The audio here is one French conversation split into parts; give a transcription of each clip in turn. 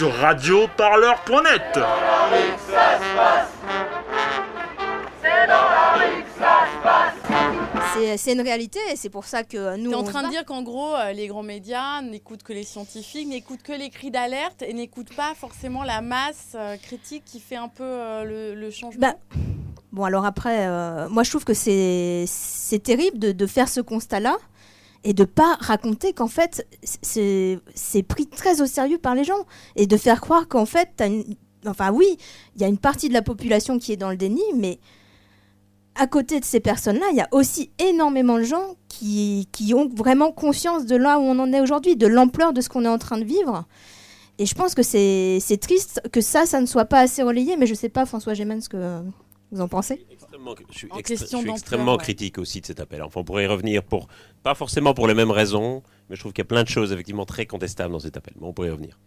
sur radioparleur.net. C'est une réalité et c'est pour ça que nous. T'es en train se de dire qu'en gros, euh, les grands médias n'écoutent que les scientifiques, n'écoutent que les cris d'alerte et n'écoutent pas forcément la masse euh, critique qui fait un peu euh, le, le changement. Bah, Bon, alors après, euh, moi je trouve que c'est c'est terrible de, de faire ce constat-là et de pas raconter qu'en fait c'est pris très au sérieux par les gens et de faire croire qu'en fait, une... enfin oui, il y a une partie de la population qui est dans le déni, mais à côté de ces personnes-là, il y a aussi énormément de gens qui, qui ont vraiment conscience de là où on en est aujourd'hui, de l'ampleur de ce qu'on est en train de vivre. Et je pense que c'est triste que ça, ça ne soit pas assez relayé, mais je sais pas, François Gémen, ce que vous en pensez Extrêmement- je suis, extré- je extrêmement ouais. critique aussi de cet appel. Enfin, on pourrait y revenir pour, pas forcément pour les mêmes raisons, mais je trouve qu'il y a plein de choses effectivement très contestables dans cet appel. Mais on pourrait y revenir.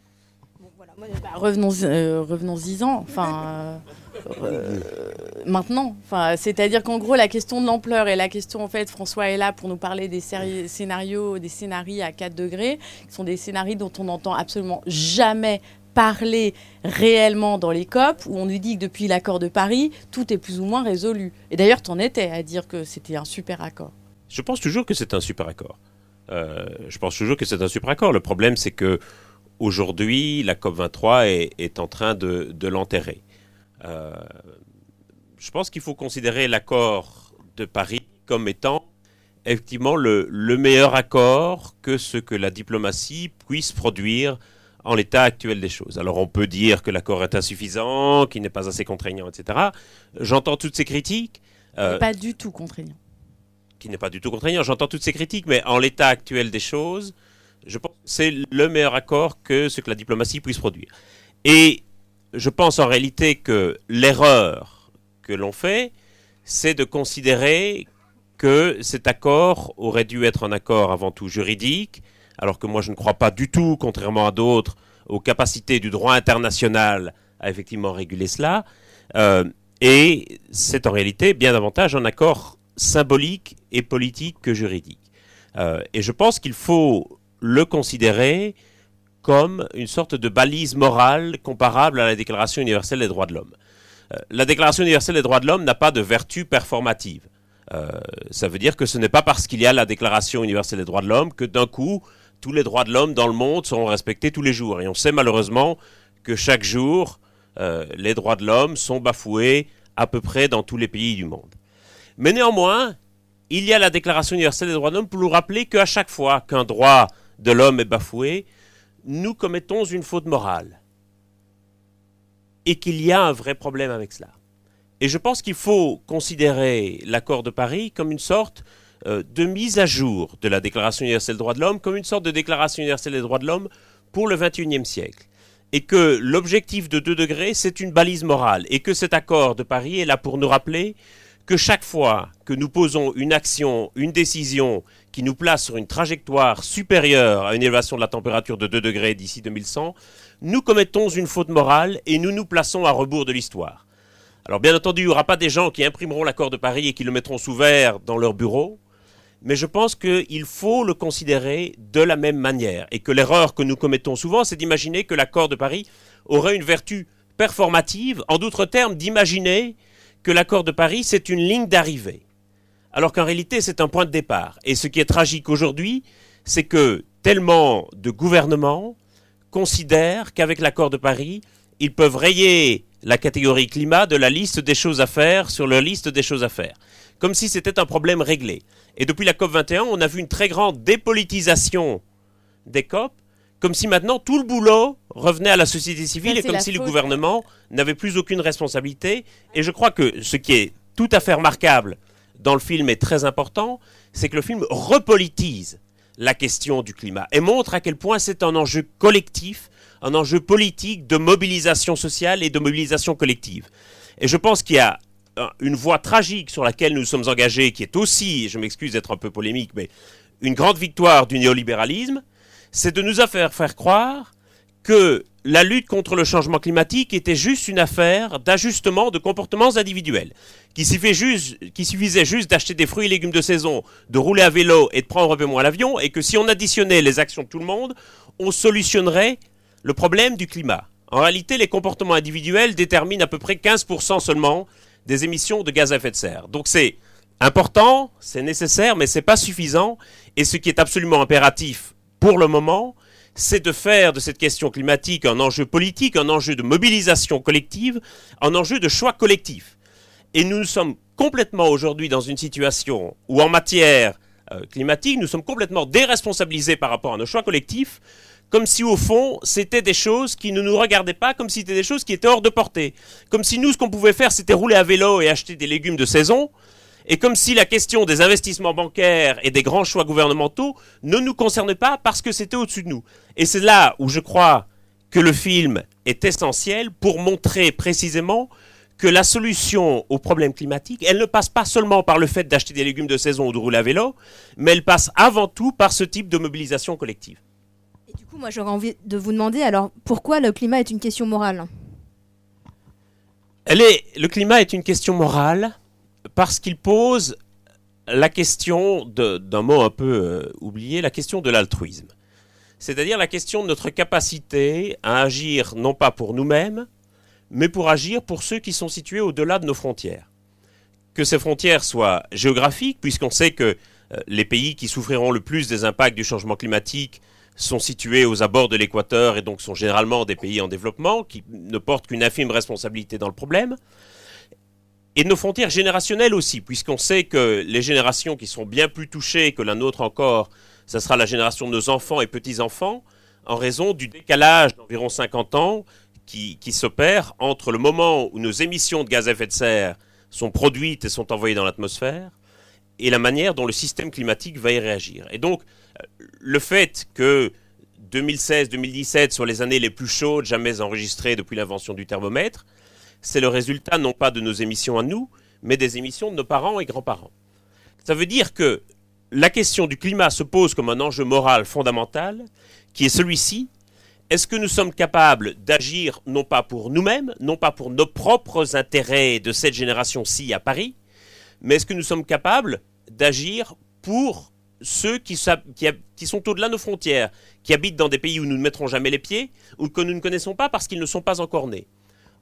Bah, revenons, euh, revenons-y-en. Enfin, euh, euh, maintenant. Enfin, c'est-à-dire qu'en gros, la question de l'ampleur et la question, en fait, François est là pour nous parler des séri- scénarios, des scénarios à 4 degrés, qui sont des scénarios dont on n'entend absolument jamais parler réellement dans les COP, où on nous dit que depuis l'accord de Paris, tout est plus ou moins résolu. Et d'ailleurs, t'en étais à dire que c'était un super accord. Je pense toujours que c'est un super accord. Euh, je pense toujours que c'est un super accord. Le problème, c'est que aujourd'hui, la COP 23 est, est en train de, l'enterrer. Euh, je pense qu'il faut considérer l'accord de Paris comme étant effectivement le, le meilleur accord que ce que la diplomatie puisse produire en l'état actuel des choses. Alors on peut dire que l'accord est insuffisant, qu'il n'est pas assez contraignant, etc. J'entends toutes ces critiques. Euh, Pas du tout contraignant. qui n'est pas du tout contraignant. J'entends toutes ces critiques, mais en l'état actuel des choses, je pense que c'est le meilleur accord que ce que la diplomatie puisse produire. Et je pense en réalité que l'erreur que l'on fait, c'est de considérer que cet accord aurait dû être un accord avant tout juridique, alors que moi je ne crois pas du tout, contrairement à d'autres, aux capacités du droit international à effectivement réguler cela. Euh, et c'est en réalité bien davantage un accord symbolique et politique que juridique. Euh, et je pense qu'il faut le considérer comme une sorte de balise morale comparable à la Déclaration universelle des droits de l'homme. Euh, la Déclaration universelle des droits de l'homme n'a pas de vertu performative. Ça veut dire que ce n'est pas parce qu'il y a la Déclaration universelle des droits de l'homme que d'un coup, tous les droits de l'homme dans le monde seront respectés tous les jours. Et on sait malheureusement que chaque jour, euh, les droits de l'homme sont bafoués à peu près dans tous les pays du monde. Mais néanmoins, il y a la Déclaration universelle des droits de l'homme pour nous rappeler qu'à chaque fois qu'un droit de l'homme est bafoué, nous commettons une faute morale. Et qu'il y a un vrai problème avec cela. Et je pense qu'il faut considérer l'accord de Paris comme une sorte de mise à jour de la Déclaration universelle des droits de l'homme, comme une sorte de Déclaration universelle des droits de l'homme pour le XXIe siècle. Et que l'objectif de 2 degrés, c'est une balise morale. Et que cet accord de Paris est là pour nous rappeler que chaque fois que nous posons une action, une décision qui nous place sur une trajectoire supérieure à une élévation de la température de 2 degrés d'ici 2100, nous commettons une faute morale et nous nous plaçons à rebours de l'histoire. Alors bien entendu, il n'y aura pas des gens qui imprimeront l'accord de Paris et qui le mettront sous verre dans leur bureau, mais je pense qu'il faut le considérer de la même manière. Et que l'erreur que nous commettons souvent, c'est d'imaginer que l'accord de Paris aurait une vertu performative, en d'autres termes, d'imaginer que l'accord de Paris, c'est une ligne d'arrivée, alors qu'en réalité, c'est un point de départ. Et ce qui est tragique aujourd'hui, c'est que tellement de gouvernements considèrent qu'avec l'accord de Paris, ils peuvent rayer la catégorie climat de la liste des choses à faire sur leur liste des choses à faire, comme si c'était un problème réglé. Et depuis la COP 21, on a vu une très grande dépolitisation des COP, comme si maintenant tout le boulot revenait à la société civile Ça, et comme si le gouvernement n'avait plus aucune responsabilité. Et je crois que ce qui est tout à fait remarquable dans le film est très important, c'est que le film repolitise la question du climat et montre à quel point c'est un enjeu collectif, un enjeu politique de mobilisation sociale et de mobilisation collective. Et je pense qu'il y a une voie tragique sur laquelle nous sommes engagés, qui est aussi, je m'excuse d'être un peu polémique, mais une grande victoire du néolibéralisme, c'est de nous faire faire croire que la lutte contre le changement climatique était juste une affaire d'ajustement de comportements individuels, qu'il suffisait juste, qu'il suffisait juste d'acheter des fruits et légumes de saison, de rouler à vélo et de prendre un peu moins l'avion, et que si on additionnait les actions de tout le monde, on solutionnerait le problème du climat. En réalité, les comportements individuels déterminent à peu près 15% seulement des émissions de gaz à effet de serre. Donc c'est important, c'est nécessaire, mais ce n'est pas suffisant. Et ce qui est absolument impératif pour le moment, c'est de faire de cette question climatique un enjeu politique, un enjeu de mobilisation collective, un enjeu de choix collectif. Et nous sommes complètement aujourd'hui dans une situation où en matière euh, climatique, nous sommes complètement déresponsabilisés par rapport à nos choix collectifs, comme si au fond c'était des choses qui ne nous regardaient pas, comme si c'était des choses qui étaient hors de portée, comme si nous ce qu'on pouvait faire c'était rouler à vélo et acheter des légumes de saison, et comme si la question des investissements bancaires et des grands choix gouvernementaux ne nous concernait pas parce que c'était au-dessus de nous. Et c'est là où je crois que le film est essentiel pour montrer précisément que la solution au problème climatique, elle ne passe pas seulement par le fait d'acheter des légumes de saison ou de rouler à vélo, mais elle passe avant tout par ce type de mobilisation collective. Du coup, moi j'aurais envie de vous demander alors pourquoi le climat est une question morale? Elle est, Le climat est une question morale parce qu'il pose la question d'un mot un peu euh, oublié, la question de l'altruisme. C'est-à-dire la question de notre capacité à agir non pas pour nous-mêmes, mais pour agir pour ceux qui sont situés au-delà de nos frontières. Que ces frontières soient géographiques, puisqu'on sait que euh, les pays qui souffriront le plus des impacts du changement climatique sont situés aux abords de l'équateur et donc sont généralement des pays en développement qui ne portent qu'une infime responsabilité dans le problème et nos frontières générationnelles aussi, puisqu'on sait que les générations qui sont bien plus touchées que la nôtre encore, ce sera la génération de nos enfants et petits-enfants, en raison du décalage d'environ 50 ans qui, qui s'opère entre le moment où nos émissions de gaz à effet de serre sont produites et sont envoyées dans l'atmosphère, et la manière dont le système climatique va y réagir. Et donc, le fait que 2016-2017 soient les années les plus chaudes jamais enregistrées depuis l'invention du thermomètre, c'est le résultat non pas de nos émissions à nous, mais des émissions de nos parents et grands-parents. Ça veut dire que la question du climat se pose comme un enjeu moral fondamental, qui est celui-ci. Est-ce que nous sommes capables d'agir non pas pour nous-mêmes, non pas pour nos propres intérêts de cette génération-ci à Paris, mais est-ce que nous sommes capables d'agir pour ceux qui, sont au-delà de nos frontières, qui habitent dans des pays où nous ne mettrons jamais les pieds, ou que nous ne connaissons pas parce qu'ils ne sont pas encore nés.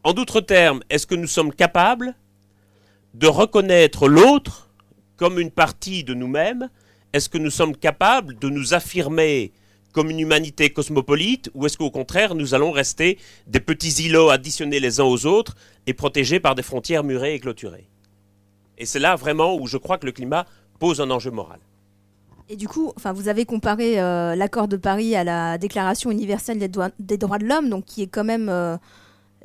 En d'autres termes, est-ce que nous sommes capables de reconnaître l'autre comme une partie de nous-mêmes? Est-ce que nous sommes capables de nous affirmer comme une humanité cosmopolite ou est-ce qu'au contraire nous allons rester des petits îlots additionnés les uns aux autres et protégés par des frontières murées et clôturées? Et c'est là vraiment où je crois que le climat pose un enjeu moral. Et du coup, enfin, vous avez comparé euh, l'accord de Paris à la Déclaration universelle des, droits de l'homme, donc qui est quand même euh,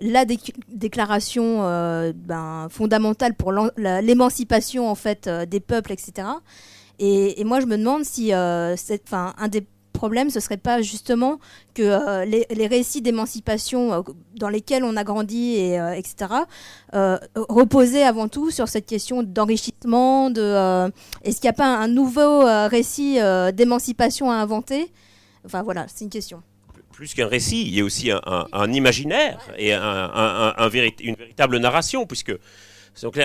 la déclaration euh, ben, fondamentale pour l'émancipation en fait des peuples, etc. Et, moi, je me demande si, euh, un des problèmes, ce serait pas justement que les, récits d'émancipation dans lesquels on a grandi, et, etc., reposaient avant tout sur cette question d'enrichissement. De, Est-ce qu'il n'y a pas un nouveau récit d'émancipation à inventer? Enfin voilà, c'est une question plus qu'un récit, il y a aussi un, imaginaire et un, une véritable narration, puisque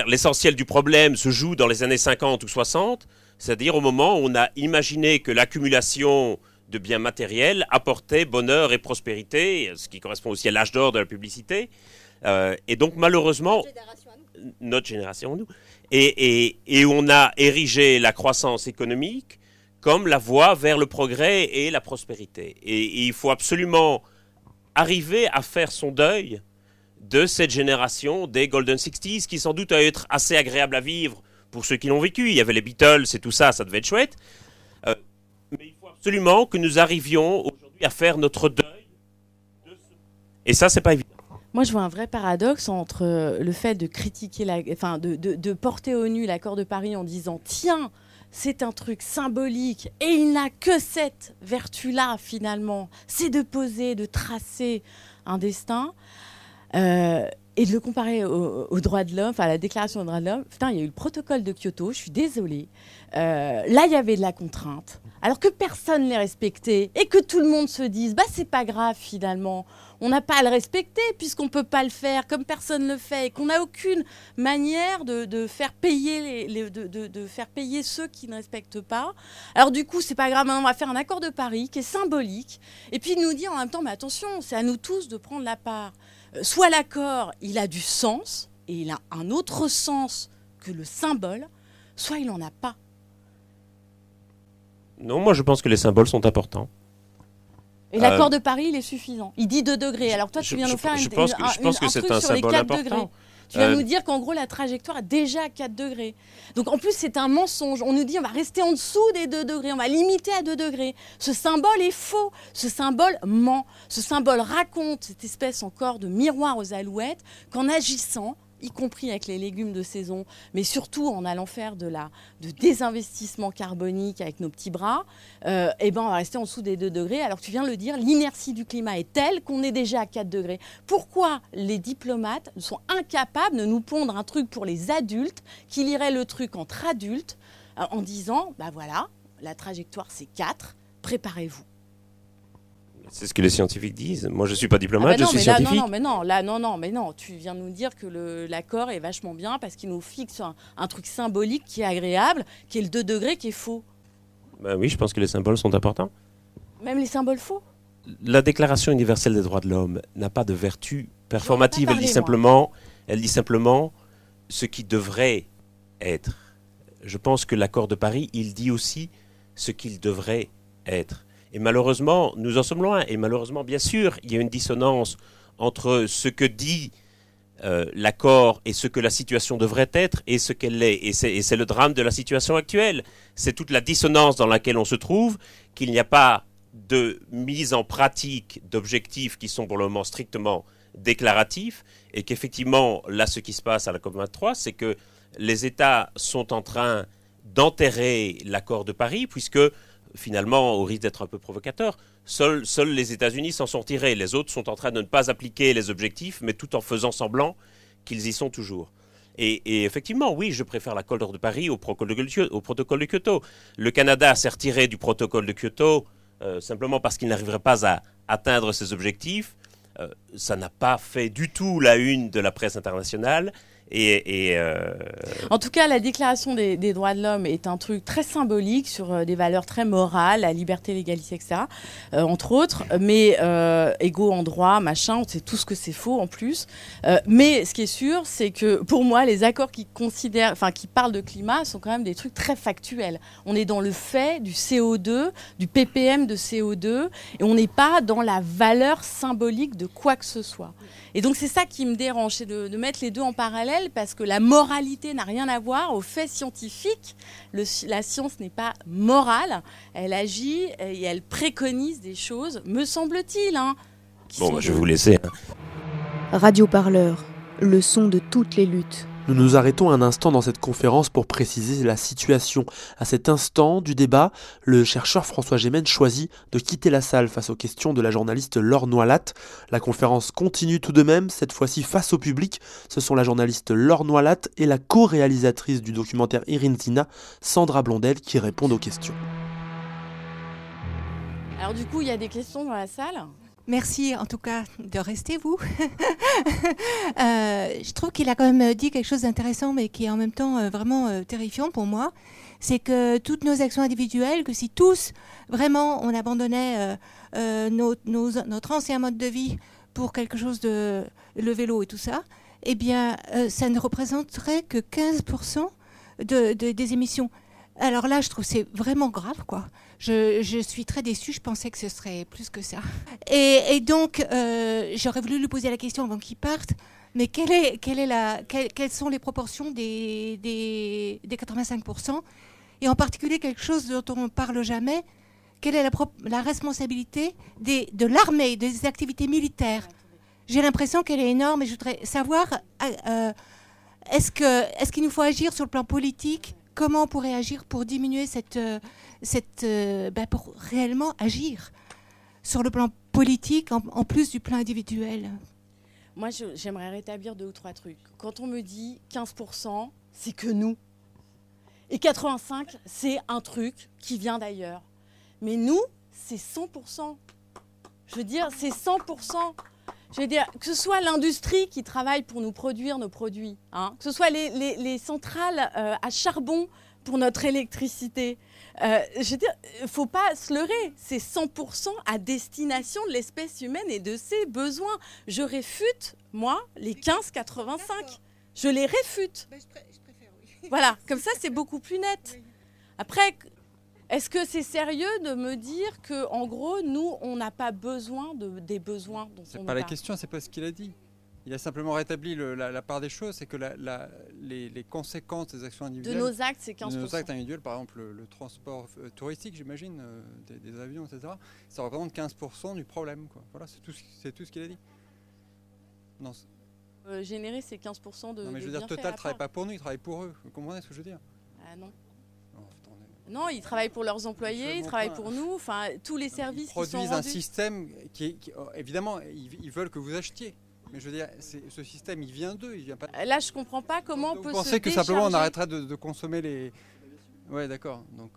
l'essentiel du problème se joue dans les années 50 ou 60, c'est-à-dire au moment où on a imaginé que l'accumulation de biens matériels apportait bonheur et prospérité, ce qui correspond aussi à l'âge d'or de la publicité. Euh, et donc malheureusement, notre génération, nous, et, on a érigé la croissance économique comme la voie vers le progrès et la prospérité. Et, il faut absolument arriver à faire son deuil de cette génération des Golden Sixties, qui sans doute a être assez agréable à vivre pour ceux qui l'ont vécu. Il y avait les Beatles et tout ça, ça devait être chouette. Euh, absolument que nous arrivions aujourd'hui à faire notre deuil. Et ça, c'est pas évident. Moi, je vois un vrai paradoxe entre le fait de critiquer, la, enfin, de porter au nu l'accord de Paris en disant tiens, c'est un truc symbolique et il n'a que cette vertu-là finalement, c'est de poser, de tracer un destin. Euh, et de le comparer aux droits de l'homme, enfin à la déclaration des droits de l'homme, putain, il y a eu le protocole de Kyoto, je suis désolée. Euh, là, il y avait de la contrainte, alors que personne ne les respectait et que tout le monde se dise, bah c'est pas grave finalement, on n'a pas à le respecter puisqu'on peut pas le faire comme personne le fait et qu'on n'a aucune manière de, faire payer de, de, faire payer ceux qui ne respectent pas. Alors du coup, c'est pas grave, on va faire un accord de Paris qui est symbolique et puis nous dire en même temps, mais attention, c'est à nous tous de prendre la part. Soit l'accord, il a du sens, et il a un autre sens que le symbole, soit il n'en a pas. Non, moi je pense que les symboles sont importants. Et l'accord euh, de Paris, il est suffisant. Il dit 2 degrés. Alors toi, tu viens nous faire je, pense que, je pense que c'est un symbole important. Tu vas euh, nous dire qu'en gros, la trajectoire est déjà à 4 degrés. Donc en plus, c'est un mensonge. On nous dit on va rester en dessous des 2 degrés, on va limiter à 2 degrés. Ce symbole est faux. Ce symbole ment. Ce symbole raconte cette espèce encore de miroir aux alouettes qu'en agissant, y compris avec les légumes de saison, mais surtout en allant faire de la de désinvestissement carbonique avec nos petits bras, euh, eh ben on va rester en dessous des 2 degrés. Alors tu viens de le dire, l'inertie du climat est telle qu'on est déjà à 4 degrés. Pourquoi les diplomates sont incapables de nous pondre un truc pour les adultes qui liraient le truc entre adultes euh, en disant, bah voilà, la trajectoire c'est 4, préparez-vous. C'est ce que les scientifiques disent. Moi, je suis pas diplomate, ah bah je suis scientifique. non, non, mais non, là, non, non, mais non. Tu viens de nous dire que l'accord est vachement bien parce qu'il nous fixe un, truc symbolique qui est agréable, qui est le 2 degrés, qui est faux. Ben oui, je pense que les symboles sont importants. Même les symboles faux La Déclaration universelle des droits de l'homme n'a pas de vertu performative. elle dit simplement, elle dit simplement ce qui devrait être. Je pense que l'accord de Paris, il dit aussi ce qu'il devrait être. Et malheureusement, nous en sommes loin. Et malheureusement, bien sûr, il y a une dissonance entre ce que dit euh, l'accord et ce que la situation devrait être et ce qu'elle est. Et c'est le drame de la situation actuelle. C'est toute la dissonance dans laquelle on se trouve, qu'il n'y a pas de mise en pratique d'objectifs qui sont pour le moment strictement déclaratifs, et qu'effectivement, là, ce qui se passe à la COP23, c'est que les États sont en train d'enterrer l'accord de Paris, puisque finalement, au risque d'être un peu provocateur, seuls, les États-Unis s'en sont tirés. Les autres sont en train de ne pas appliquer les objectifs, mais tout en faisant semblant qu'ils y sont toujours. Et, effectivement, oui, je préfère l'accord de Paris au protocole de, Kyoto. Le Canada s'est retiré du protocole de Kyoto euh, simplement parce qu'il n'arriverait pas à atteindre ses objectifs. Euh, ça n'a pas fait du tout la une de la presse internationale. Euh, En tout cas, la déclaration des, droits de l'homme est un truc très symbolique sur euh, des valeurs très morales, la liberté, l'égalité, etc., euh, entre autres, mais égaux en droit, machin, on sait tout ce que c'est faux en plus. mais ce qui est sûr, c'est que pour moi, les accords qui, considèrent, qui parlent de climat sont quand même des trucs très factuels. On est dans le fait du CO2, du ppm de CO2, et on n'est pas dans la valeur symbolique de quoi que ce soit. Et donc c'est ça qui me dérange, c'est de, mettre les deux en parallèle parce que la moralité n'a rien à voir au fait scientifique. la science n'est pas morale, elle agit et elle préconise des choses, me semble-t-il. Hein, bon, bah, je vais vous laisser. Hein. Radio Parleur, le son de toutes les luttes. Nous nous arrêtons un instant dans cette conférence pour préciser la situation. À cet instant du débat, le chercheur François Gémen choisit de quitter la salle face aux questions de la journaliste Laure Noilat. La conférence continue tout de même, cette fois-ci face au public. Ce sont la journaliste Laure Noilat et la co-réalisatrice du documentaire Zina, Sandra Blondel, qui répondent aux questions. Alors du coup, il y a des questions dans la salle? Merci en tout cas de rester, vous. Euh, je trouve qu'il a quand même dit quelque chose d'intéressant, mais qui est en même temps euh, vraiment euh, terrifiant pour moi. C'est que toutes nos actions individuelles, que si tous, vraiment, on abandonnait notre ancien mode de vie pour quelque chose de le vélo et tout ça, eh bien, ça ne représenterait que 15% de, des émissions. Alors là, je trouve c'est vraiment grave, quoi. Je, suis très déçue, je pensais que ce serait plus que ça. Et, donc, euh, j'aurais voulu lui poser la question avant qu'il parte, mais quelles sont les proportions des, des, 85% Et en particulier, quelque chose dont on ne parle jamais, quelle est la, responsabilité de l'armée, des activités militaires? J'ai l'impression qu'elle est énorme et je voudrais savoir, euh, euh, est-ce qu'il nous faut agir sur le plan politique? Comment on pourrait agir pour diminuer cette, euh, bah, pour réellement agir sur le plan politique en, plus du plan individuel moi, j'aimerais rétablir deux ou trois trucs. Quand on me dit 15%, c'est que nous. Et 85, c'est un truc qui vient d'ailleurs. Mais nous, c'est 100%. Je veux dire, c'est 100%. Je veux dire, que ce soit l'industrie qui travaille pour nous produire nos produits, hein, que ce soit les, centrales euh, à charbon pour notre électricité. Euh, je veux dire, il ne faut pas se leurrer. C'est 100% à destination de l'espèce humaine et de ses besoins. Je réfute, moi, les 15,85. Je les réfute. Ben, voilà, comme ça, c'est beaucoup plus net. Après, est-ce que c'est sérieux de me dire que, en gros, nous, on n'a pas besoin de, des besoins dont C'est pas la question, c'est pas ce qu'il a dit. Il a simplement rétabli la, part des choses, c'est que les, conséquences des actions individuelles. De nos actes, c'est 15%. De nos actes individuels, par exemple le, transport euh, touristique, j'imagine, euh, des, avions, etc., ça représente 15% du problème. Quoi. Voilà, c'est tout, tout, ce qu'il a dit. Non, euh, générer ces 15% de. Non, mais je veux dire, Total ne travaille pas pour nous, il travaille pour eux. Vous comprenez ce que je veux dire? Ah non. Non, ils travaillent pour leurs employés, ils travaillent pour nous, enfin tous les services ils produisent un système qui, oh, évidemment, ils, veulent que vous achetiez. Mais je veux dire, ce système, il vient d'eux, il vient pas. Là, je comprends pas comment on peut. Vous pensez que simplement on arrêterait de, consommer les. Ouais, d'accord. Donc.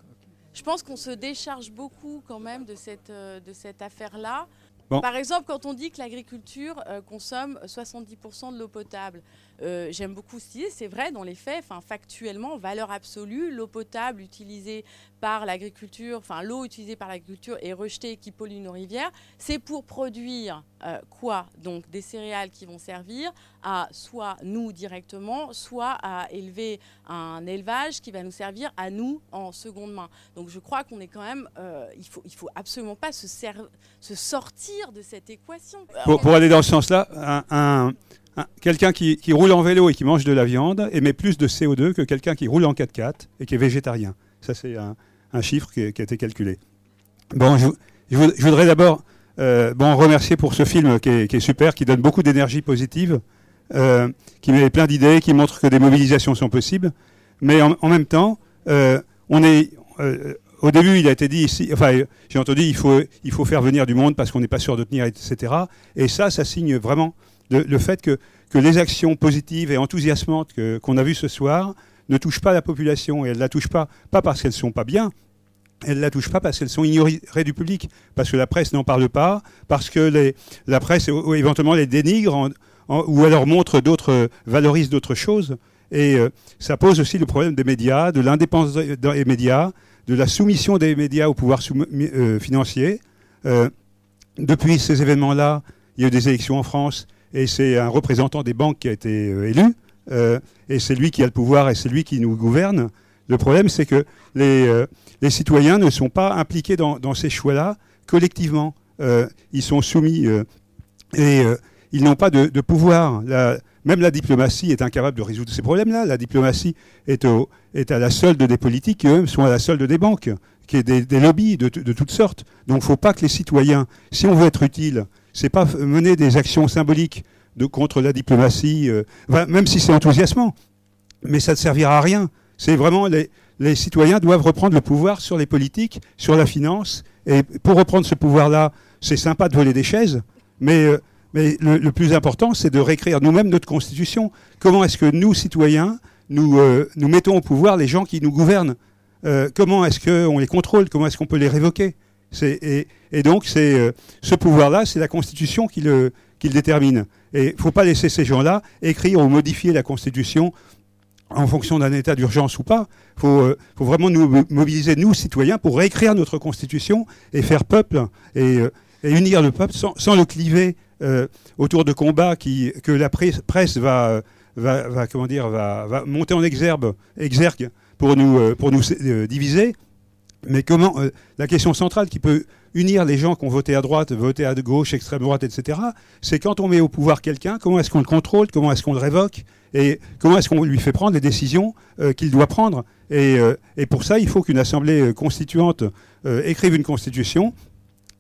Je pense qu'on se décharge beaucoup quand même de cette, euh, de cette affaire-là. Par exemple, quand on dit que l'agriculture euh, consomme 70% de l'eau potable, euh, j'aime beaucoup ce idée, c'est vrai dans les faits, enfin, factuellement, valeur absolue, l'eau potable utilisée par l'agriculture, enfin l'eau utilisée par l'agriculture est rejetée et qui pollue nos rivières, c'est pour produire euh, quoi? Donc des céréales qui vont servir à soit nous directement, soit à élever un élevage qui va nous servir à nous en seconde main. Donc je crois qu'on est quand même, euh, il faut, faut absolument pas se sortir de cette équation. Pour, aller dans ce sens-là, un quelqu'un qui, roule en vélo et qui mange de la viande émet plus de CO2 que quelqu'un qui roule en 4x4 et qui est végétarien. Ça, c'est un, chiffre qui, a été calculé. Bon, je, voudrais d'abord euh, bon, remercier pour ce film qui est, super, qui donne beaucoup d'énergie positive, euh, qui met plein d'idées, qui montre que des mobilisations sont possibles. Mais en, même temps, euh, on est, au début, il a été dit ici, enfin, j'ai entendu, il faut, il faut faire venir du monde parce qu'on n'est pas sûr de tenir, etc. Et ça, ça signe vraiment le, fait que, les actions positives et enthousiasmantes qu'on a vues ce soir ne touchent pas la population et elles ne la touchent pas, pas parce qu'elles ne sont pas bien, elles ne la touchent pas parce qu'elles sont ignorées du public, parce que la presse n'en parle pas, parce que la presse éventuellement les dénigre ou alors montre d'autres, valorise d'autres choses. Et euh, ça pose aussi le problème des médias, de l'indépendance des médias, de la soumission des médias au pouvoir euh, financier. Euh, depuis ces événements-là, il y a eu des élections en France et c'est un représentant des banques qui a été euh, élu, euh, et c'est lui qui a le pouvoir et c'est lui qui nous gouverne. Le problème, c'est que les, euh, citoyens ne sont pas impliqués dans, ces choix-là collectivement. ils sont soumis et ils n'ont pas de, pouvoir. Même la diplomatie est incapable de résoudre ces problèmes-là. La diplomatie est, à la solde des politiques qui, eux, sont à la solde des banques, qui est des, des lobbies de, de, toutes sortes. Donc il ne faut pas que les citoyens, si on veut être utile, c'est pas mener des actions symboliques contre la diplomatie, euh, même si c'est enthousiasmant, mais ça ne servira à rien. C'est vraiment les, citoyens doivent reprendre le pouvoir sur les politiques, sur la finance, et pour reprendre ce pouvoir-là, c'est sympa de voler des chaises, mais, euh, le, plus important, c'est de réécrire nous-mêmes notre constitution. Comment est-ce que nous, citoyens, nous, euh, nous mettons au pouvoir les gens qui nous gouvernent? Comment est-ce qu'on les contrôle? Comment est-ce qu'on peut les révoquer? Et, donc, euh, ce pouvoir-là, c'est la Constitution qui le, détermine. Et il ne faut pas laisser ces gens-là écrire ou modifier la Constitution en fonction d'un état d'urgence ou pas. Il faut, euh, faut, vraiment nous mobiliser, nous, citoyens, pour réécrire notre Constitution et faire peuple et, euh, unir le peuple sans, le cliver autour de combats que la presse va, va, comment dire, va, monter en exergue, pour nous diviser. Mais comment euh, la question centrale qui peut unir les gens qui ont voté à droite, voté à gauche, extrême droite, etc., c'est quand on met au pouvoir quelqu'un, comment est-ce qu'on le contrôle, comment est-ce qu'on le révoque, et comment est-ce qu'on lui fait prendre les décisions euh, qu'il doit prendre. Et, euh, et, pour ça, il faut qu'une assemblée constituante écrive une constitution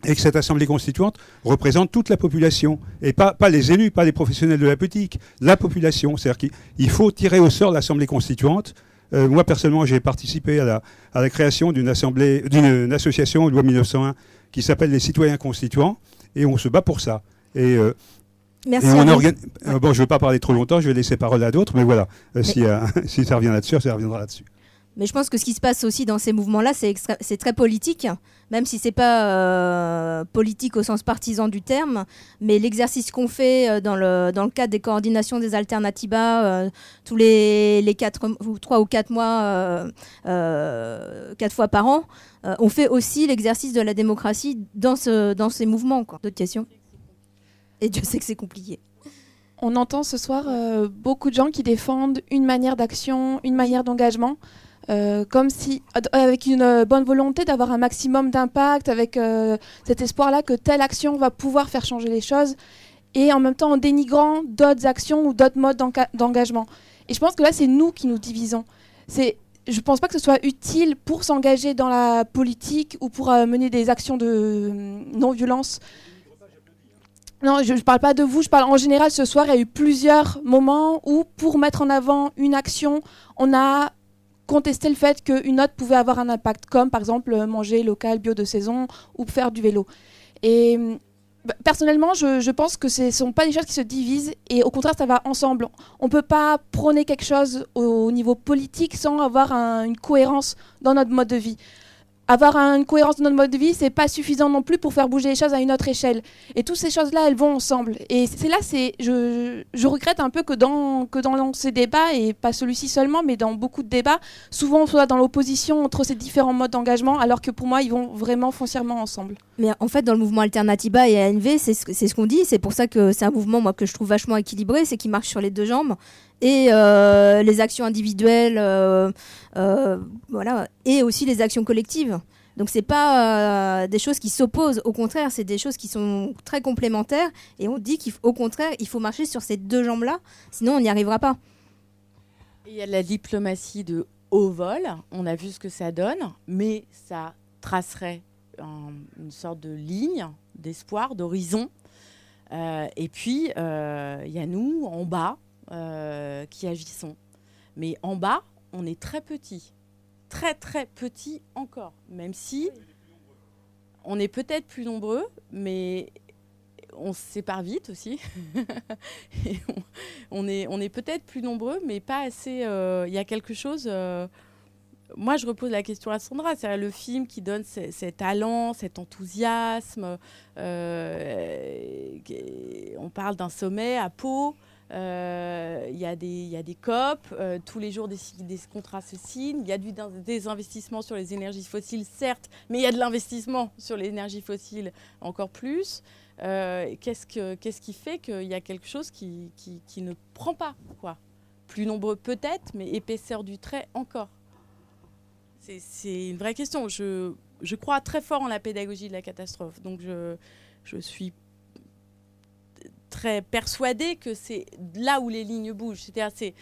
et que cette assemblée constituante représente toute la population, et pas, pas les élus, pas les professionnels de la politique, la population. C'est-à-dire qu'il faut tirer au sort l'assemblée constituante euh, moi, personnellement, j'ai participé à la, à la création d'une assemblée, d'une association, loi 1901, qui s'appelle les citoyens constituants, et on se bat pour ça. Et, euh, Merci. Et on euh, bon, je ne veux pas parler trop longtemps, je vais laisser parole à d'autres, mais voilà, euh, si, euh, si ça revient là-dessus, ça reviendra là-dessus. Mais je pense que ce qui se passe aussi dans ces mouvements-là, c'est très politique, même si c'est pas euh, politique au sens partisan du terme. Mais l'exercice qu'on fait euh, dans le, dans le cadre des coordinations des Alternativa euh, tous les, ou trois ou quatre mois, quatre fois par an, on fait aussi l'exercice de la démocratie dans, ce, dans ces mouvements. D'autres questions? Et Dieu sait que c'est compliqué. On entend ce soir beaucoup de gens qui défendent une manière d'action, une manière d'engagement, euh, comme si, avec une euh, bonne volonté d'avoir un maximum d'impact, avec euh, cet espoir-là que telle action va pouvoir faire changer les choses, et en même temps en dénigrant d'autres actions ou d'autres modes d'engagement. Et je pense que là, c'est nous qui nous divisons. C'est je pense pas que ce soit utile pour s'engager dans la politique ou pour mener des actions de non-violence. Non, je ne parle pas de vous, je parle en général ce soir, il y a eu plusieurs moments où pour mettre en avant une action, on a contesté le fait qu'une autre pouvait avoir un impact, comme par exemple manger local, bio de saison ou faire du vélo. Et bah, personnellement, je, pense que ce ne sont pas des choses qui se divisent et au contraire, ça va ensemble. On ne peut pas prôner quelque chose au, au niveau politique sans avoir un- une cohérence dans notre mode de vie. Avoir un- une cohérence dans notre mode de vie, c'est pas suffisant non plus pour faire bouger les choses à une autre échelle. Et toutes ces choses-là, elles vont ensemble. Et c'est là, je, regrette un peu que dans, ces débats, et pas celui-ci seulement, mais dans beaucoup de débats, souvent on soit dans l'opposition entre ces différents modes d'engagement, alors que pour moi, ils vont vraiment foncièrement ensemble. Mais en fait, dans le mouvement Alternativa et ANV, c'est ce, qu'on dit. C'est pour ça que c'est un mouvement que je trouve vachement équilibré, c'est qu'il marche sur les deux jambes. Et euh, les actions individuelles, euh, euh, voilà, et aussi les actions collectives. Donc c'est pas des choses qui s'opposent, au contraire, c'est des choses qui sont très complémentaires. Et on dit qu'au contraire, il faut marcher sur ces deux jambes-là, sinon on n'y arrivera pas. Il y a la diplomatie de haut vol, on a vu ce que ça donne, mais ça tracerait un- une sorte de ligne d'espoir, d'horizon. Et puis, il y a nous, en bas, euh, qui agissons. Mais en bas, on est très petit. Très, très petit encore. Même si on est peut-être plus nombreux, mais on se sépare vite aussi. On, est, peut-être plus nombreux, mais pas assez. euh, Il y a quelque chose. euh, moi, je repose la question à Sandra. C'est le film qui donne ces talents, cet enthousiasme. on parle d'un sommet à Pau. Euh, Il y, a des- il y a des COP, euh, tous les jours des, des contrats se signent, il y a des investissements sur les énergies fossiles, certes, mais il y a de l'investissement sur les énergies fossiles encore plus. Euh, qu'est-ce, que, qu'est-ce qui fait qu'il y a quelque chose qui, qui, qui ne prend pas quoi? Plus nombreux peut-être, mais épaisseur du trait encore. C'est, c'est une vraie question. Je, je crois très fort en la pédagogie de la catastrophe. Donc je, je suis très persuadée que c'est là où les lignes bougent. C'est-à-dire c'est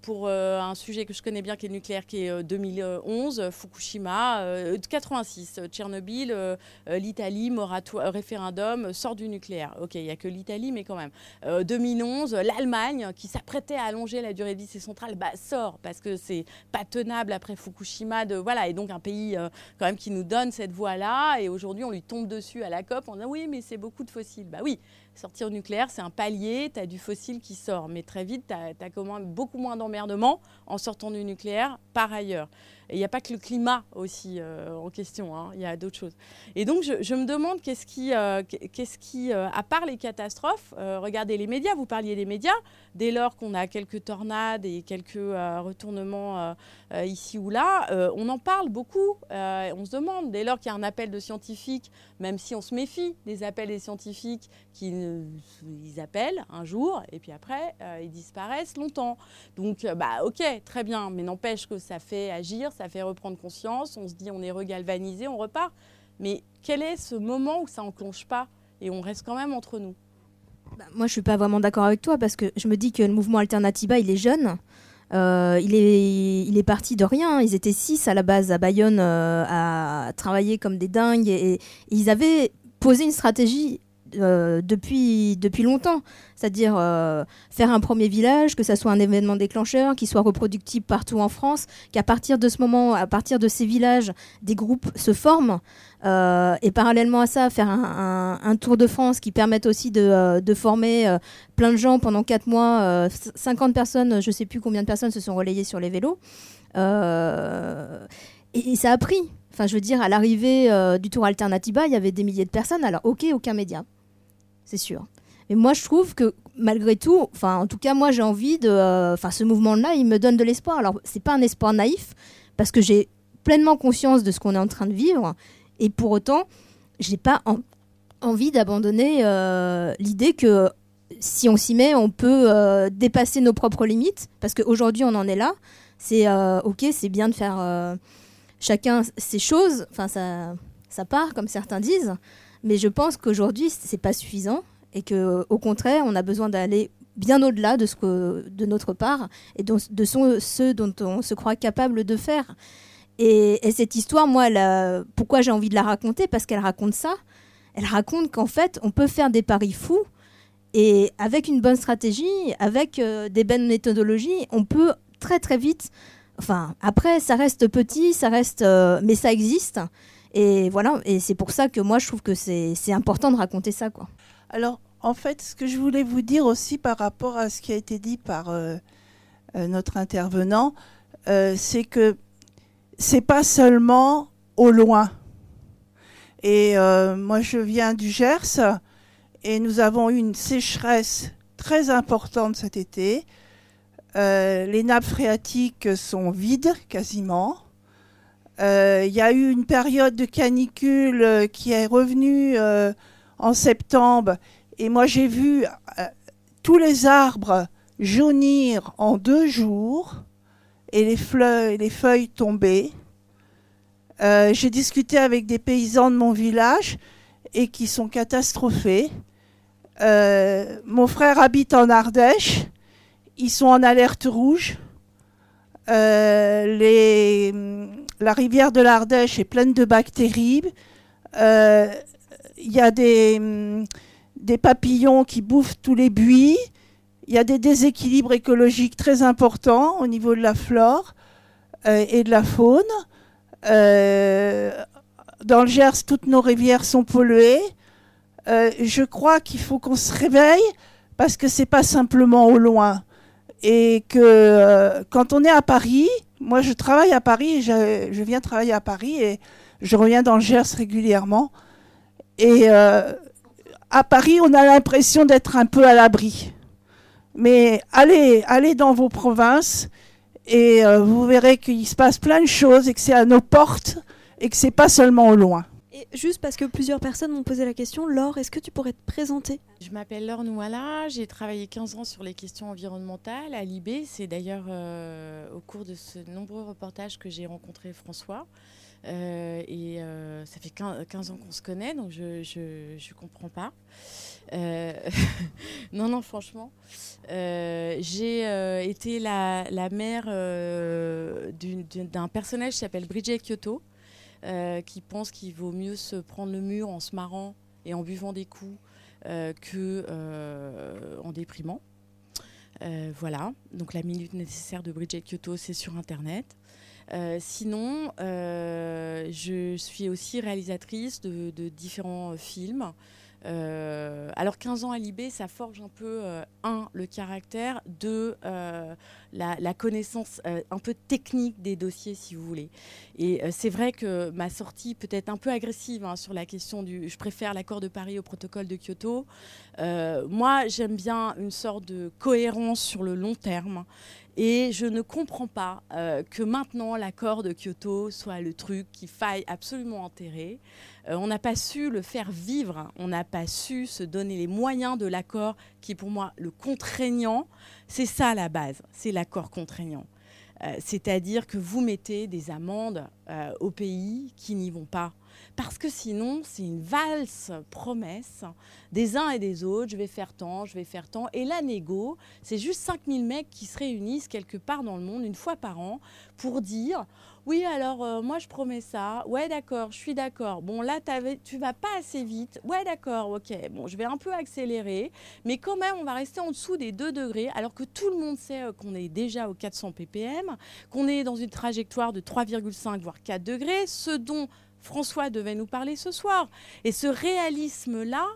pour euh, un sujet que je connais bien qui est le nucléaire, qui est euh, 2011, euh, Fukushima, euh, 86, euh, Tchernobyl, euh, l'Italie, moratoire, référendum, sort du nucléaire. Ok, il n'y a que l'Italie, mais quand même. Euh, 2011, euh, l'Allemagne, qui s'apprêtait à allonger la durée de vie de ses centrales, bah, sort parce que c'est pas tenable après Fukushima. De, voilà, et donc un pays quand même qui nous donne cette voie-là. Et aujourd'hui, on lui tombe dessus à la COP en disant oui, mais c'est beaucoup de fossiles. Bah oui, sortir au nucléaire, c'est un palier, tu as du fossile qui sort. Mais très vite, tu as, quand même beaucoup moins d'emmerdement en sortant du nucléaire par ailleurs. Et il n'y a pas que le climat aussi euh, en question, hein, il y a d'autres choses. Et donc, je, me demande qu'est-ce qui, euh, qu'est-ce qui euh, à part les catastrophes, regardez les médias, vous parliez des médias, dès lors qu'on a quelques tornades et quelques retournements ici ou là, on en parle beaucoup. on se demande, dès lors qu'il y a un appel de scientifiques, même si on se méfie des appels des scientifiques, qui ils appellent un jour et puis après ils disparaissent longtemps. Donc bah ok, très bien, mais n'empêche que ça fait agir, ça fait reprendre conscience, on se dit on est regalvanisé, on repart. Mais quel est ce moment où ça enclenche pas et on reste quand même entre nous? Bah, moi, je suis pas vraiment d'accord avec toi parce que je me dis que le mouvement Alternativa, il est jeune. Euh, il, est, il est parti de rien. Ils étaient six à la base à Bayonne euh, à travailler comme des dingues et, et ils avaient posé une stratégie euh, depuis, depuis longtemps. C'est-à-dire euh, faire un premier village, que ça soit un événement déclencheur, qui soit reproductible partout en France, qu'à partir de ce moment, à partir de ces villages, des groupes se forment. Euh, et parallèlement à ça, faire un, tour de France qui permette aussi de, de former plein de gens pendant 4 mois. euh, 50 personnes, je sais plus combien de personnes se sont relayées sur les vélos. Et, ça a pris. Enfin, je veux dire, à l'arrivée du Tour Alternativa, il y avait des milliers de personnes. Alors, ok, aucun média, c'est sûr. Mais moi, je trouve que malgré tout, enfin, en tout cas, moi, j'ai envie de. euh, Enfin, ce mouvement-là, il me donne de l'espoir. Alors, c'est pas un espoir naïf, parce que j'ai pleinement conscience de ce qu'on est en train de vivre. Et pour autant, j'ai pas en- envie d'abandonner euh, l'idée que si on s'y met, on peut euh, dépasser nos propres limites. Parce qu'aujourd'hui, on en est là. C'est ok, c'est bien de faire chacun ses choses. Enfin, ça, ça part, comme certains disent. Mais je pense qu'aujourd'hui, c'est pas suffisant et que, au contraire, on a besoin d'aller bien au-delà de de notre part et de son- ce dont on se croit capable de faire. Et, et cette histoire, moi, pourquoi j'ai envie de la raconter? Parce qu'elle raconte ça. Elle raconte qu'en fait, on peut faire des paris fous et avec une bonne stratégie, avec euh, des bonnes méthodologies, on peut très très vite. Enfin, après, ça reste petit, ça reste, euh, mais ça existe. Et voilà. Et c'est pour ça que moi, je trouve que c'est important de raconter ça, quoi. Alors, en fait, ce que je voulais vous dire aussi par rapport à ce qui a été dit par euh, euh, notre intervenant, euh, c'est que c'est pas seulement au loin. Et moi, je viens du Gers et nous avons eu une sécheresse très importante cet été. Les nappes phréatiques sont vides quasiment. Euh, Il y a eu une période de canicule euh, qui est revenue euh, en septembre et moi j'ai vu tous les arbres jaunir en deux jours et les, les feuilles tomber. J'ai discuté avec des paysans de mon village et qui sont catastrophés. Mon frère habite en Ardèche. Ils sont en alerte rouge. Les, la rivière de l'Ardèche est pleine de bactéries. Euh, Il y a des, hum, des papillons qui bouffent tous les buis. Il y a des déséquilibres écologiques très importants au niveau de la flore euh, et de la faune. Euh, dans le Gers, toutes nos rivières sont polluées. Euh, je crois qu'il faut qu'on se réveille parce que c'est pas simplement au loin. Et que euh, quand on est à Paris, moi je travaille à Paris, je, viens travailler à Paris et je reviens dans le Gers régulièrement. Et euh, à Paris, on a l'impression d'être un peu à l'abri. Mais allez, allez dans vos provinces et euh, vous verrez qu'il se passe plein de choses et que c'est à nos portes et que c'est pas seulement au loin. Et juste parce que plusieurs personnes m'ont posé la question, Laure, est-ce que tu pourrais te présenter? Je m'appelle Laure Nouala, j'ai travaillé 15 ans sur les questions environnementales à l'IB. C'est d'ailleurs euh, au cours de ce nombreux reportages que j'ai rencontré François. Euh, et euh, ça fait 15, 15 ans qu'on se connaît, donc je je comprends pas. Non, non, franchement. J'ai été la, la mère d'un personnage qui s'appelle Bridget Kyoto, euh, qui pense qu'il vaut mieux se prendre le mur en se marrant et en buvant des coups euh, euh, déprimant. Euh, voilà, donc la minute nécessaire de Bridget Kyoto, c'est sur Internet. Sinon, je suis aussi réalisatrice de, différents films. Euh, alors 15 ans à l'IB, ça forge un peu, euh, un, le caractère, deux, euh, la, connaissance un peu technique des dossiers, si vous voulez. Et c'est vrai que ma sortie peut être un peu agressive hein, sur la question du je préfère l'accord de Paris au protocole de Kyoto. Moi, j'aime bien une sorte de cohérence sur le long terme. Et je ne comprends pas euh, que maintenant l'accord de Kyoto soit le truc qu'il faille absolument enterrer. Euh, on n'a pas su le faire vivre, on n'a pas su se donner les moyens de l'accord qui pour moi le contraignant. C'est ça la base, c'est l'accord contraignant. Euh, C'est-à-dire que vous mettez des amendes aux pays qui n'y vont pas. Parce que sinon, c'est une valse promesse des uns et des autres. Je vais faire tant, je vais faire tant. Et la négo, c'est juste 5000 mecs qui se réunissent quelque part dans le monde une fois par an pour dire Oui, alors euh, moi je promets ça. Ouais, d'accord, je suis d'accord. Bon, là, tu vas pas assez vite. Ouais, d'accord, ok. Bon, je vais un peu accélérer. Mais quand même, on va rester en dessous des 2 degrés, alors que tout le monde sait euh, qu'on est déjà aux 400 ppm, qu'on est dans une trajectoire de 3,5 voire 4 degrés, ce dont François devait nous parler ce soir. Et ce réalisme-là,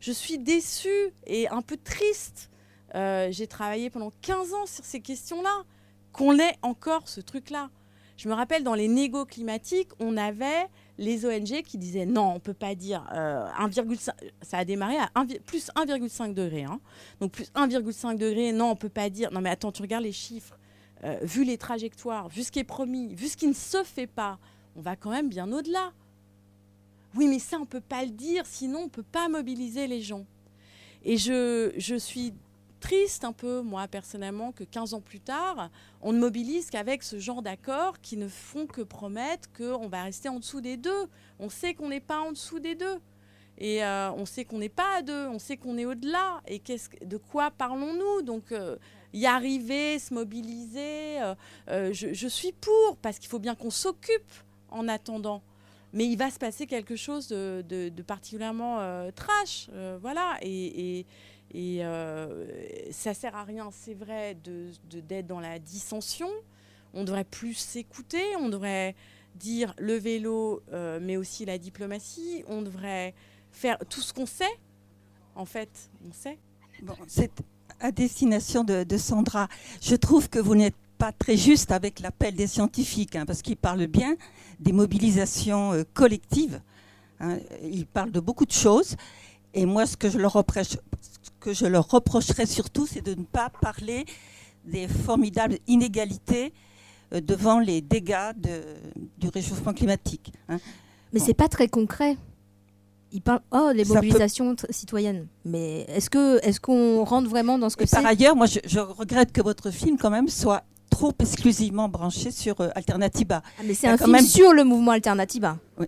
je suis déçue et un peu triste. Euh, J'ai travaillé pendant 15 ans sur ces questions-là. Qu'on ait encore ce truc-là. Je me rappelle, dans les négos climatiques, on avait les ONG qui disaient non, on ne peut pas dire euh, 1,5. Ça a démarré à 1, plus 1,5 degré. hein. Donc plus 1,5 degré, non, on ne peut pas dire. Non, mais attends, tu regardes les chiffres. Euh, vu les trajectoires, vu ce qui est promis, vu ce qui ne se fait pas, on va quand même bien au-delà. Oui, mais ça, on ne peut pas le dire, sinon on ne peut pas mobiliser les gens. Et je, suis triste un peu, moi, personnellement, que 15 ans plus tard, on ne mobilise qu'avec ce genre d'accords qui ne font que promettre qu'on va rester en dessous des deux. On sait qu'on n'est pas en dessous des deux. Et euh, on sait qu'on n'est pas à deux, on sait qu'on est au-delà. Et de quoi parlons-nous? Donc, euh, y arriver, se mobiliser, euh, je suis pour, parce qu'il faut bien qu'on s'occupe en attendant. Mais il va se passer quelque chose de, particulièrement euh, trash. euh, voilà. Et, et, et, euh, ça sert à rien, c'est vrai, d'être dans la dissension. On devrait plus s'écouter, on devrait dire le vélo, mais aussi la diplomatie. On devrait faire tout ce qu'on sait. En fait, on sait. C'est à destination de, de Sandra. Je trouve que vous n'êtes pas très juste avec l'appel des scientifiques, hein, parce qu'ils parlent bien des mobilisations euh, collectives. hein. Ils parlent de beaucoup de choses. Et moi, ce que je leur, reproche, ce que je leur reprocherais surtout, c'est de ne pas parler des formidables inégalités euh, devant les dégâts de- du réchauffement climatique. hein. Mais Bon. c'est pas très concret. Il parle oh les peut- mobilisations citoyennes. Mais est-ce que est-ce qu'on rentre vraiment dans ce que c'est par ailleurs, moi, je, je regrette que votre film, quand même, soit trop exclusivement branché sur euh, Alternatiba. Ah, mais Il c'est y a un quand film même- sur le mouvement Alternatiba. Oui.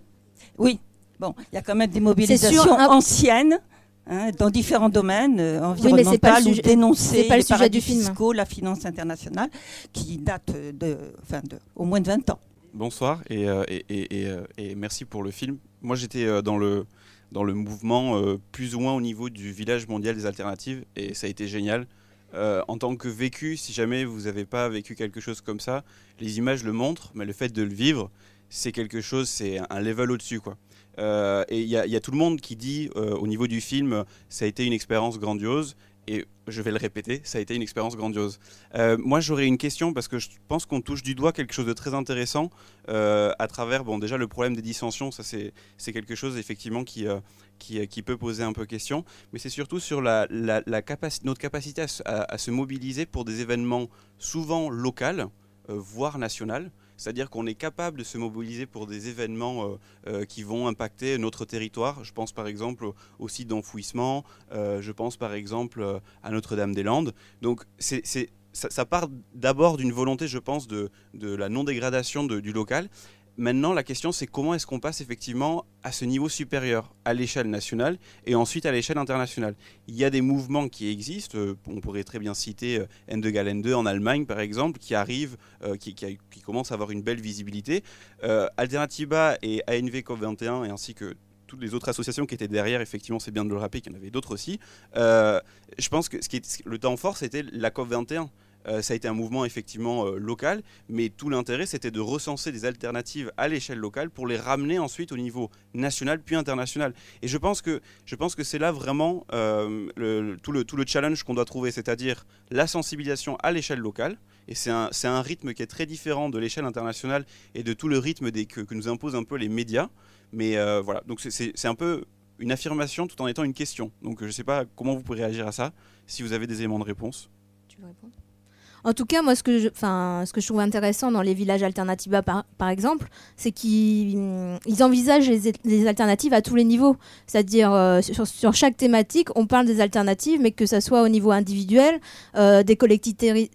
Oui. Bon, il y a quand même des sur mobilisations un- anciennes hein, dans différents domaines euh, Oui, ou sujet- dénoncer pas le les sujet paradis du film. fiscaux, la finance internationale, qui datent de, enfin, de au moins de 20 ans. Bonsoir et, euh, et, et- et, euh, et merci pour le film. Moi j'étais euh, dans le, dans le mouvement euh, plus ou moins au niveau du village mondial des alternatives et ça a été génial. Euh, en tant que vécu, si jamais vous n'avez pas vécu quelque chose comme ça, les images le montrent, mais le fait de le vivre, c'est quelque chose, c'est un level au-dessus. quoi. Euh, et il y, a- tout le monde qui dit euh, au niveau du film, ça a été une expérience grandiose. Et je vais le répéter, ça a été une expérience grandiose. Euh, moi, j'aurais une question parce que je pense qu'on touche du doigt quelque chose de très intéressant euh, à travers, bon, déjà le problème des dissensions, ça c'est c'est quelque chose effectivement qui, euh, qui, peut poser un peu question, mais c'est surtout sur la, la, notre capacité à, se- à- se mobiliser pour des événements souvent locaux, voire nationaux. C'est-à-dire qu'on est capable de se mobiliser pour des événements euh, euh, qui vont impacter notre territoire. Je pense par exemple au, site d'enfouissement, euh, je pense par exemple à Notre-Dame-des-Landes. Donc c'est, ça, part d'abord d'une volonté, je pense, de, la non-dégradation du local. Maintenant, la question, c'est comment est-ce qu'on passe effectivement à ce niveau supérieur, à l'échelle nationale et ensuite à l'échelle internationale? Il y a des mouvements qui existent, euh, on pourrait très bien citer euh, Ende Galen 2 en Allemagne, par exemple, qui arrivent, euh, qui, commencent à avoir une belle visibilité. Euh, Alternativa et ANV COP21, et ainsi que toutes les autres associations qui étaient derrière, effectivement, c'est bien de le rappeler qu'il y en avait d'autres aussi. Euh, je pense que ce qui est, le temps fort, c'était la COP21. Euh, ça a été un mouvement effectivement euh, local, mais tout l'intérêt c'était de recenser des alternatives à l'échelle locale pour les ramener ensuite au niveau national puis international. Et je pense que je pense que c'est là vraiment euh, tout, le, tout le challenge qu'on doit trouver, c'est-à-dire la sensibilisation à l'échelle locale. Et c'est un, un rythme qui est très différent de l'échelle internationale et de tout le rythme des, que, que nous imposent un peu les médias. Mais voilà, donc c'est un peu une affirmation tout en étant une question. Donc je ne sais pas comment vous pouvez réagir à ça, si vous avez des éléments de réponse. Tu veux répondre? En tout cas, moi, ce que je, ce que je trouve intéressant dans les villages Alternativa, par, par exemple, c'est qu'ils hum, envisagent les, alternatives à tous les niveaux. C'est-à-dire, euh, sur, chaque thématique, on parle des alternatives, mais que ce soit au niveau individuel, euh, des collectivités,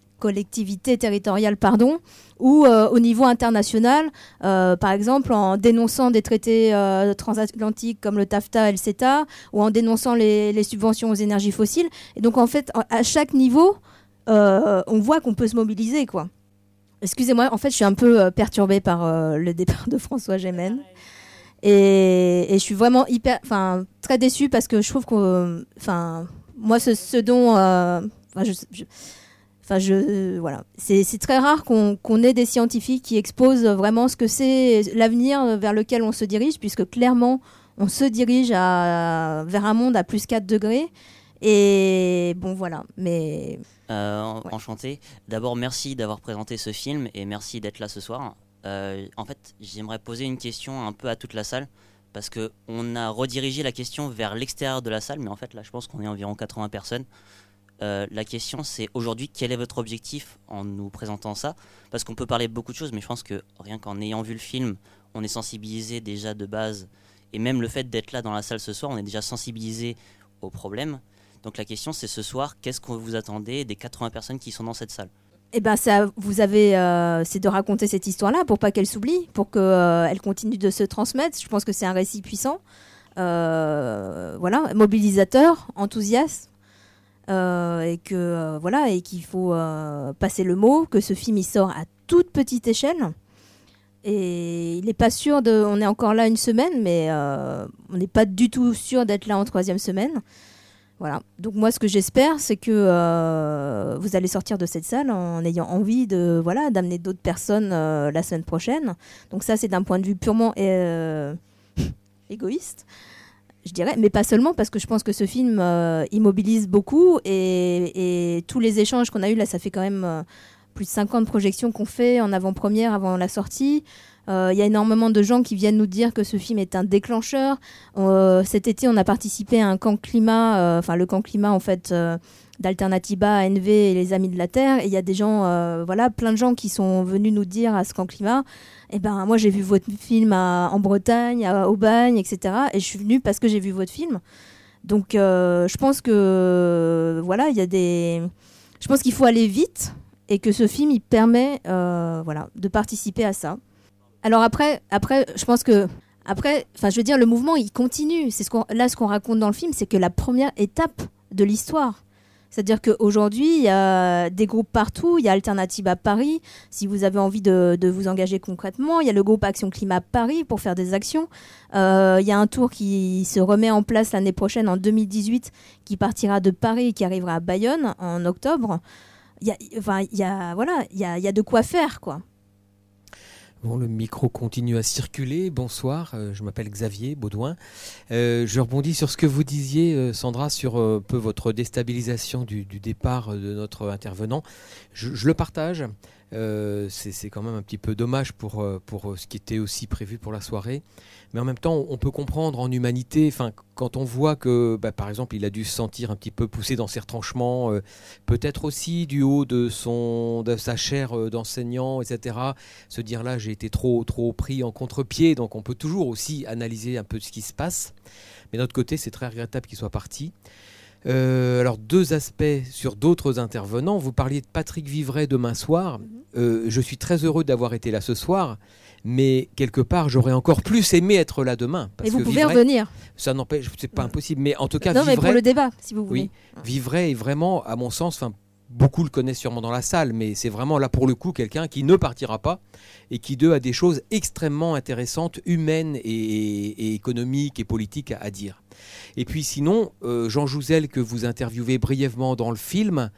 territoriales, pardon, ou euh, au niveau international, par exemple en dénonçant des traités transatlantiques comme le TAFTA et le CETA, ou en dénonçant les subventions aux énergies fossiles. Et donc, en fait, à chaque niveau, euh, on voit qu'on peut se mobiliser, quoi. Excusez-moi, en fait, je suis un peu euh, perturbée par euh, le départ de François Gémen. Et, et je suis vraiment hyper, enfin, très déçue parce que je trouve que, enfin, moi, ce, ce dont, euh, enfin, je, je- enfin, je, euh, voilà, c'est très rare qu'on ait des scientifiques qui exposent vraiment ce que c'est l'avenir vers lequel on se dirige, puisque clairement, on se dirige à, vers un monde à plus 4 degrés. Et bon, voilà, mais Euh, en- Enchanté. D'abord, merci d'avoir présenté ce film et merci d'être là ce soir. Euh, en fait, j'aimerais poser une question un peu à toute la salle parce que on a redirigé la question vers l'extérieur de la salle, mais en fait là, je pense qu'on est environ 80 personnes. Euh, la question, c'est aujourd'hui, quel est votre objectif en nous présentant ça? Parce qu'on peut parler beaucoup de choses, mais je pense que rien qu'en ayant vu le film, on est sensibilisé déjà de base. Et même le fait d'être là dans la salle ce soir, on est déjà sensibilisé au problème. Donc la question, c'est ce soir, qu'est-ce que vous attendez des 80 personnes qui sont dans cette salle? Eh ben, ça, vous avez, euh, c'est de raconter cette histoire-là pour pas qu'elle s'oublie, pour qu'elle continue de se transmettre. Je pense que c'est un récit puissant, euh, voilà, mobilisateur, enthousiaste, euh, et que euh, voilà, et qu'il faut euh, passer le mot, que ce film il sort à toute petite échelle. Et il n'est pas sûr de. On est encore là une semaine, mais euh, on n'est pas du tout sûr d'être là en troisième semaine. Voilà. Donc moi, ce que j'espère, c'est que euh, vous allez sortir de cette salle en ayant envie de voilà d'amener d'autres personnes euh, la semaine prochaine. Donc ça, c'est d'un point de vue purement euh, égoïste, je dirais, mais pas seulement parce que je pense que ce film immobilise beaucoup et, et tous les échanges qu'on a eu là, ça fait quand même plus de 50 projections qu'on fait en avant-première avant la sortie. Euh, Il y a énormément de gens qui viennent nous dire que ce film est un déclencheur. Euh, cet été, on a participé à un camp climat, euh, enfin le camp climat en fait d'Alternativa, ANV et les Amis de la Terre. Et il y a des gens, voilà, plein de gens qui sont venus nous dire à ce camp climat, eh ben moi j'ai vu votre film en Bretagne, à Aubagne, etc. Et je suis venue parce que j'ai vu votre film. Donc je pense que voilà, il y a des, je pense qu'il faut aller vite et que ce film il permet, voilà, de participer à ça. Alors après, après, je pense que après, enfin, je veux dire, le mouvement il continue. C'est ce qu'on, là, ce qu'on raconte dans le film, c'est que la première étape de l'histoire. C'est-à-dire qu'aujourd'hui, il y a des groupes partout. Il y a Alternative à Paris, si vous avez envie de, de vous engager concrètement. Il y a le groupe Action Climat Paris pour faire des actions. Euh, il y a un tour qui se remet en place l'année prochaine, en 2018, qui partira de Paris et qui arrivera à Bayonne en octobre. Il y a, enfin, il y a, voilà, il y a, il y a de quoi faire, quoi. Le micro continue à circuler. Bonsoir, euh, je m'appelle Xavier Baudouin. Euh, je rebondis sur ce que vous disiez, euh, Sandra, sur euh, peu votre déstabilisation du, départ de notre intervenant. Je, le partage. C'est quand même un petit peu dommage pour, ce qui était aussi prévu pour la soirée. Mais en même temps, on peut comprendre en humanité, enfin, quand on voit que, bah, par exemple, il a dû se sentir un petit peu poussé dans ses retranchements, euh, peut-être aussi du haut de, son, de sa chair euh, d'enseignant, etc. Se dire là, j'ai été trop, trop pris en contre-pied, donc on peut toujours aussi analyser un peu ce qui se passe. Mais d'un autre côté, c'est très regrettable qu'il soit parti. Euh, alors deux aspects sur d'autres intervenants. Vous parliez de Patrick Vivray demain soir. Euh, je suis très heureux d'avoir été là ce soir, mais quelque part j'aurais encore plus aimé être là demain. Et vous que pouvez revenir. Ça n'empêche, c'est pas impossible, mais en tout cas Non, mais pour le débat, si vous voulez. Oui, est vraiment, à mon sens, enfin beaucoup le connaissent sûrement dans la salle, mais c'est vraiment là pour le coup quelqu'un qui ne partira pas et qui d'eux a des choses extrêmement intéressantes, humaines et, et économiques et politiques à, à dire. Et puis sinon, euh, Jean Jouzel que vous interviewez brièvement dans le film,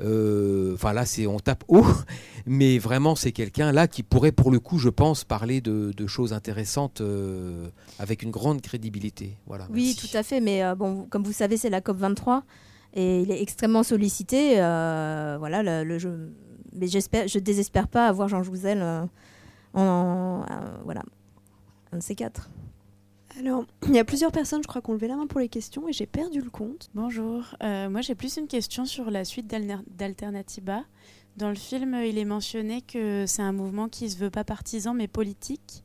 enfin là c'est on tape haut, mais vraiment c'est quelqu'un là qui pourrait pour le coup, je pense, parler de, de choses intéressantes euh, avec une grande crédibilité. Voilà. Oui, tout à fait. Mais euh, bon, comme vous savez, c'est la COP 23 et il est extrêmement sollicité. euh, voilà, le, le jeu. Mais j'espère, je désespère pas avoir Jean Jouzel euh, en, euh, voilà, un de ces quatre. Alors, il y a plusieurs personnes, je crois, qui ont levé la main pour les questions et j'ai perdu le compte. Bonjour, Euh, moi j'ai plus une question sur la suite d'Alternativa. Dans le film, il est mentionné que c'est un mouvement qui se veut pas partisan mais politique.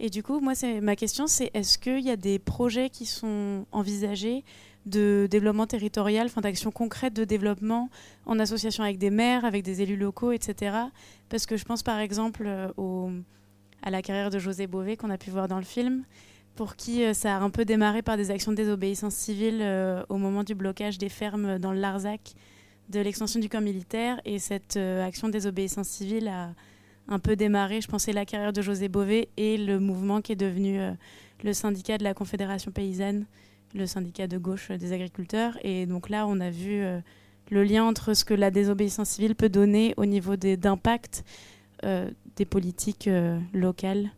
Et du coup, moi, ma question, c'est est-ce qu'il y a des projets qui sont envisagés de développement territorial, enfin d'actions concrètes de développement en association avec des maires, avec des élus locaux, etc. Parce que je pense par exemple euh, à la carrière de José Bové qu'on a pu voir dans le film, pour qui euh, ça a un peu démarré par des actions de désobéissance civile euh, au moment du blocage des fermes dans le Larzac de l'extension du camp militaire. Et cette euh, action de désobéissance civile a, un peu démarré, je pensais, la carrière de José Bové et le mouvement qui est devenu le syndicat de la Confédération paysanne, le syndicat de gauche des agriculteurs. Et donc là, on a vu le lien entre ce que la désobéissance civile peut donner au niveau des- d'impact euh, des politiques locales.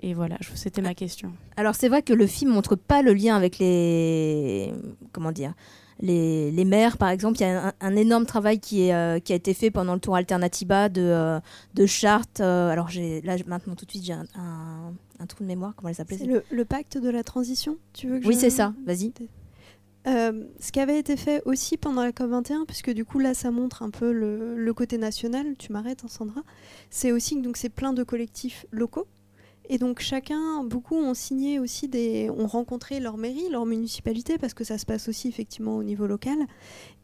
Et voilà, c'était ma question. Alors c'est vrai que le film montre pas le lien avec les comment dire les, les maires par exemple. Il y a un, un énorme travail qui, est, euh, qui a été fait pendant le tour Alternativa de, euh, de chartes. euh, alors j'ai là maintenant tout de suite j'ai un, un- un trou de mémoire. Comment elle s'appelait C'est le, le pacte de la transition, tu veux que Oui je- c'est ça. Vas-y. Euh, ce qui avait été fait aussi pendant la COP21, puisque du coup là ça montre un peu le, le côté national, tu m'arrêtes hein, Sandra, c'est aussi que donc c'est plein de collectifs locaux. Et donc chacun, beaucoup ont signé aussi des, ont rencontré leur mairie, leur municipalité, parce que ça se passe aussi effectivement au niveau local,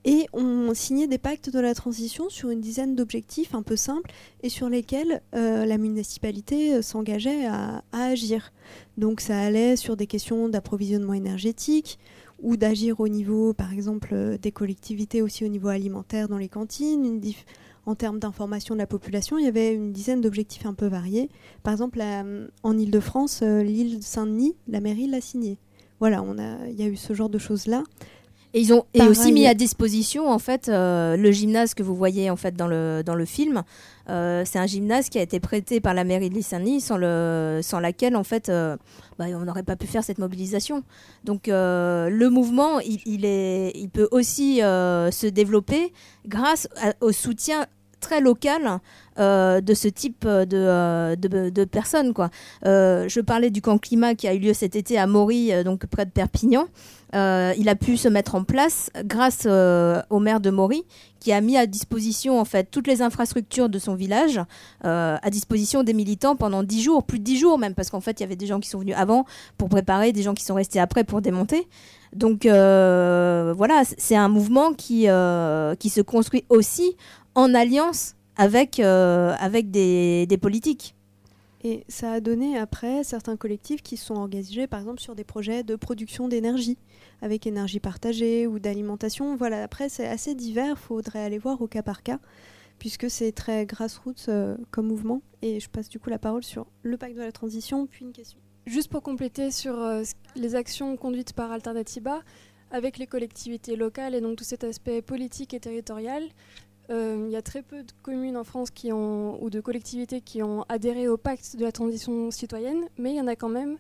et ont signé des pactes de la transition sur une dizaine d'objectifs un peu simples et sur lesquels euh, la municipalité euh, s'engageait à, agir. Donc ça allait sur des questions d'approvisionnement énergétique, ou d'agir au niveau, par exemple, euh, des collectivités, aussi au niveau alimentaire dans les cantines, une en termes d'information de la population, il y avait une dizaine d'objectifs un peu variés. Par exemple, la- en Ile-de-France, euh, l'île Saint-Denis, la mairie l'a signé. Voilà, on a, il y a eu ce genre de choses-là. Et ils ont et aussi mis à disposition en fait euh, le gymnase que vous voyez en fait dans le dans le film. Euh, c'est un gymnase qui a été prêté par la mairie de Lissani sans le sans laquelle en fait euh, bah, on n'aurait pas pu faire cette mobilisation. Donc euh, le mouvement il, est il peut aussi se développer grâce au soutien très local de ce type de, de, personnes. Quoi. Je parlais du camp climat qui a eu lieu cet été à Maury, donc près de Perpignan. Euh, il a pu se mettre en place grâce euh, au maire de Maury qui a mis à disposition en fait toutes les infrastructures de son village euh, à disposition des militants pendant 10 jours, plus de 10 jours même parce qu'en fait il y avait des gens qui sont venus avant pour préparer, des gens qui sont restés après pour démonter. Donc voilà, c'est un mouvement qui, qui se construit aussi en alliance avec, avec des, des politiques. Et ça a donné après certains collectifs qui se sont engagés, par exemple, sur des projets de production d'énergie, avec énergie partagée ou d'alimentation. Voilà, après, c'est assez divers, faudrait aller voir au cas par cas, puisque c'est très grassroots euh, comme mouvement. Et je passe du coup la parole sur le pacte de la transition, puis une question. Juste pour compléter sur euh, les actions conduites par Alternativa avec les collectivités locales et donc tout cet aspect politique et territorial, il y a très peu de communes en France ou de collectivités qui ont adhéré au pacte de la transition citoyenne, mais il y en a quand même.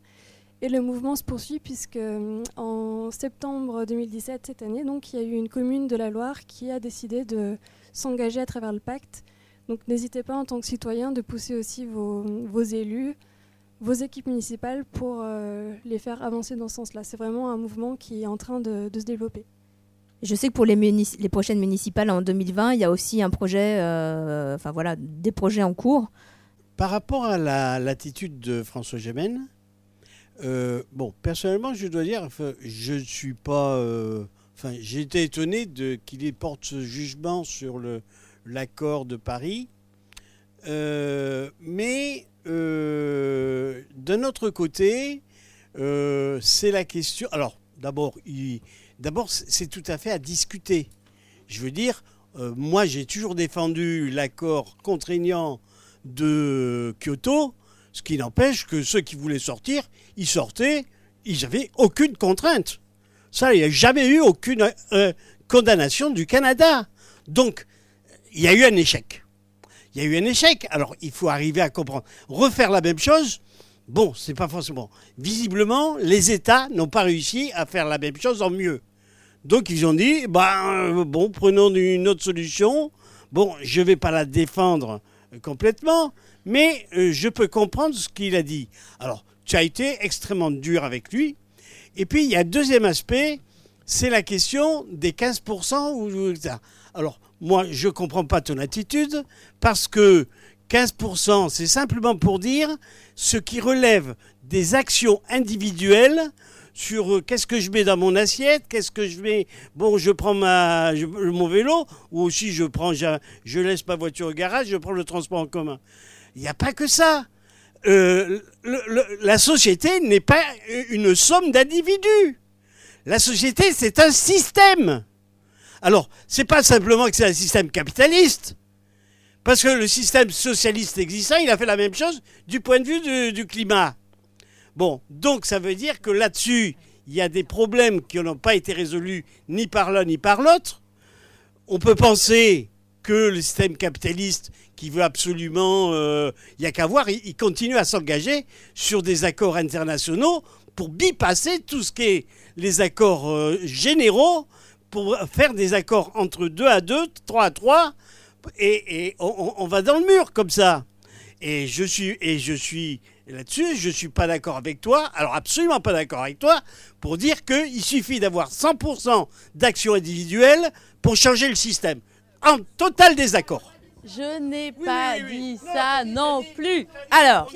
Et le mouvement se poursuit puisque euh, en septembre 2017, cette année, donc, il y a eu une commune de la Loire qui a décidé de s'engager à travers le pacte. Donc n'hésitez pas en tant que citoyen de pousser aussi vos, élus, vos équipes municipales pour euh, les faire avancer dans ce sens-là. C'est vraiment un mouvement qui est en train de se développer. Je sais que pour les, prochaines municipales en 2020, il y a aussi un projet, euh, voilà, des projets en cours. Par rapport à la- l'attitude de François Gémen, euh, bon, personnellement, je dois dire, je ne suis pas. euh, Enfin, j'ai été étonné qu'il porte ce jugement sur l'accord de Paris, Euh, mais d'un autre côté, c'est la question. Alors, d'abord, il- d'abord, c'est tout à fait à discuter. Je veux dire, euh, moi, j'ai toujours défendu l'accord contraignant de Kyoto, ce qui n'empêche que ceux qui voulaient sortir, ils sortaient, ils n'avaient aucune contrainte. Ça, il n'y a jamais eu aucune euh, condamnation du Canada. Donc, il y a eu un échec. Il y a eu un échec. Alors, il faut arriver à comprendre. Refaire la même chose, bon, c'est pas forcément. Visiblement, les États n'ont pas réussi à faire la même chose en mieux. Donc, ils ont dit, ben, euh, bon, prenons une autre solution. Bon, je ne vais pas la défendre euh, complètement, mais euh, je peux comprendre ce qu'il a dit. Alors, tu as été extrêmement dur avec lui. Et puis, il y a un deuxième aspect, c'est la question des 15% ou. Alors, moi, je ne comprends pas ton attitude, parce que 15%, c'est simplement pour dire ce qui relève des actions individuelles sur euh, qu'est-ce que je mets dans mon assiette, qu'est-ce que je mets. Bon, je prends ma, mon vélo, ou aussi je prends, je, laisse ma voiture au garage, je prends le transport en commun. Il n'y a pas que ça. Euh, la société n'est pas une somme d'individus. La société, c'est un système. Alors, c'est pas simplement que c'est un système capitaliste, Parce que le système socialiste existant, il a fait la même chose du point de vue du climat. Bon, donc ça veut dire que là-dessus, il y a des problèmes qui n'ont pas été résolus ni par l'un ni par l'autre. On peut penser que le système capitaliste qui veut absolument, euh, il n'y a qu'à voir, il, continue à s'engager sur des accords internationaux pour bypasser tout ce qui est les accords euh, généraux, pour faire des accords entre 2 à 2, 3 à 3, et, on- on va dans le mur comme ça. Et je suis, et je suis là-dessus, je ne suis pas d'accord avec toi, alors absolument pas d'accord avec toi, pour dire qu'il suffit d'avoir 100% d'actions individuelles pour changer le système. En total désaccord. Je n'ai pas dit ça non plus. Alors,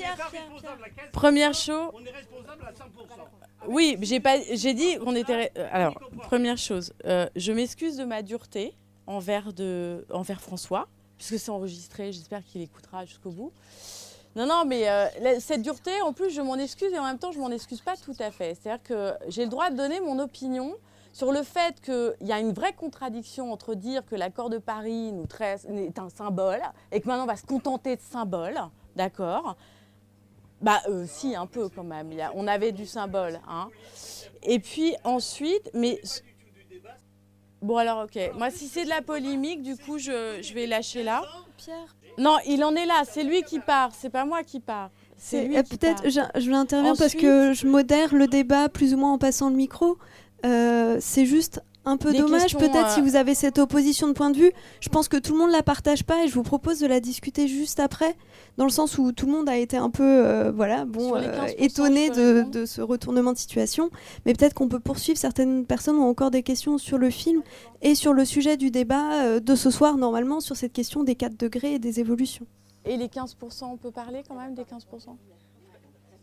première chose. Oui, j'ai pas, j'ai dit qu'on était. euh, Alors, première chose, euh, je m'excuse de ma dureté envers de, envers François, puisque c'est enregistré. J'espère qu'il écoutera jusqu'au bout. Non, non, mais euh, cette dureté, en plus, je m'en excuse et en même temps, je m'en excuse pas tout à fait. C'est-à-dire que j'ai le droit de donner mon opinion sur le fait qu'il y a une vraie contradiction entre dire que l'accord de Paris est un symbole et que maintenant on va se contenter de symbole, d'accord? Bah, euh, si, un peu quand même. On avait du symbole. Hein. Et puis ensuite, mais. Bon, alors, ok. Moi, si c'est de la polémique, du coup, je, je vais lâcher là. Pierre. Non, il en est là. C'est lui qui part. C'est pas moi qui part. C'est lui euh, Peut-être, je, je l'interviens parce que je modère le débat plus ou moins en passant le micro. Euh, c'est juste un peu dommage, peut-être, euh, si vous avez cette opposition de point de vue. Je pense que tout le monde la partage pas et je vous propose de la discuter juste après, dans le sens où tout le monde a été un peu, euh, voilà, bon, euh, 15%, étonné de, de ce retournement de situation. Mais peut-être qu'on peut poursuivre. Certaines personnes ont encore des questions sur le film et sur le sujet du débat euh, de ce soir, normalement, sur cette question des 4 degrés et des évolutions. Et les 15%, on peut parler quand même des 15%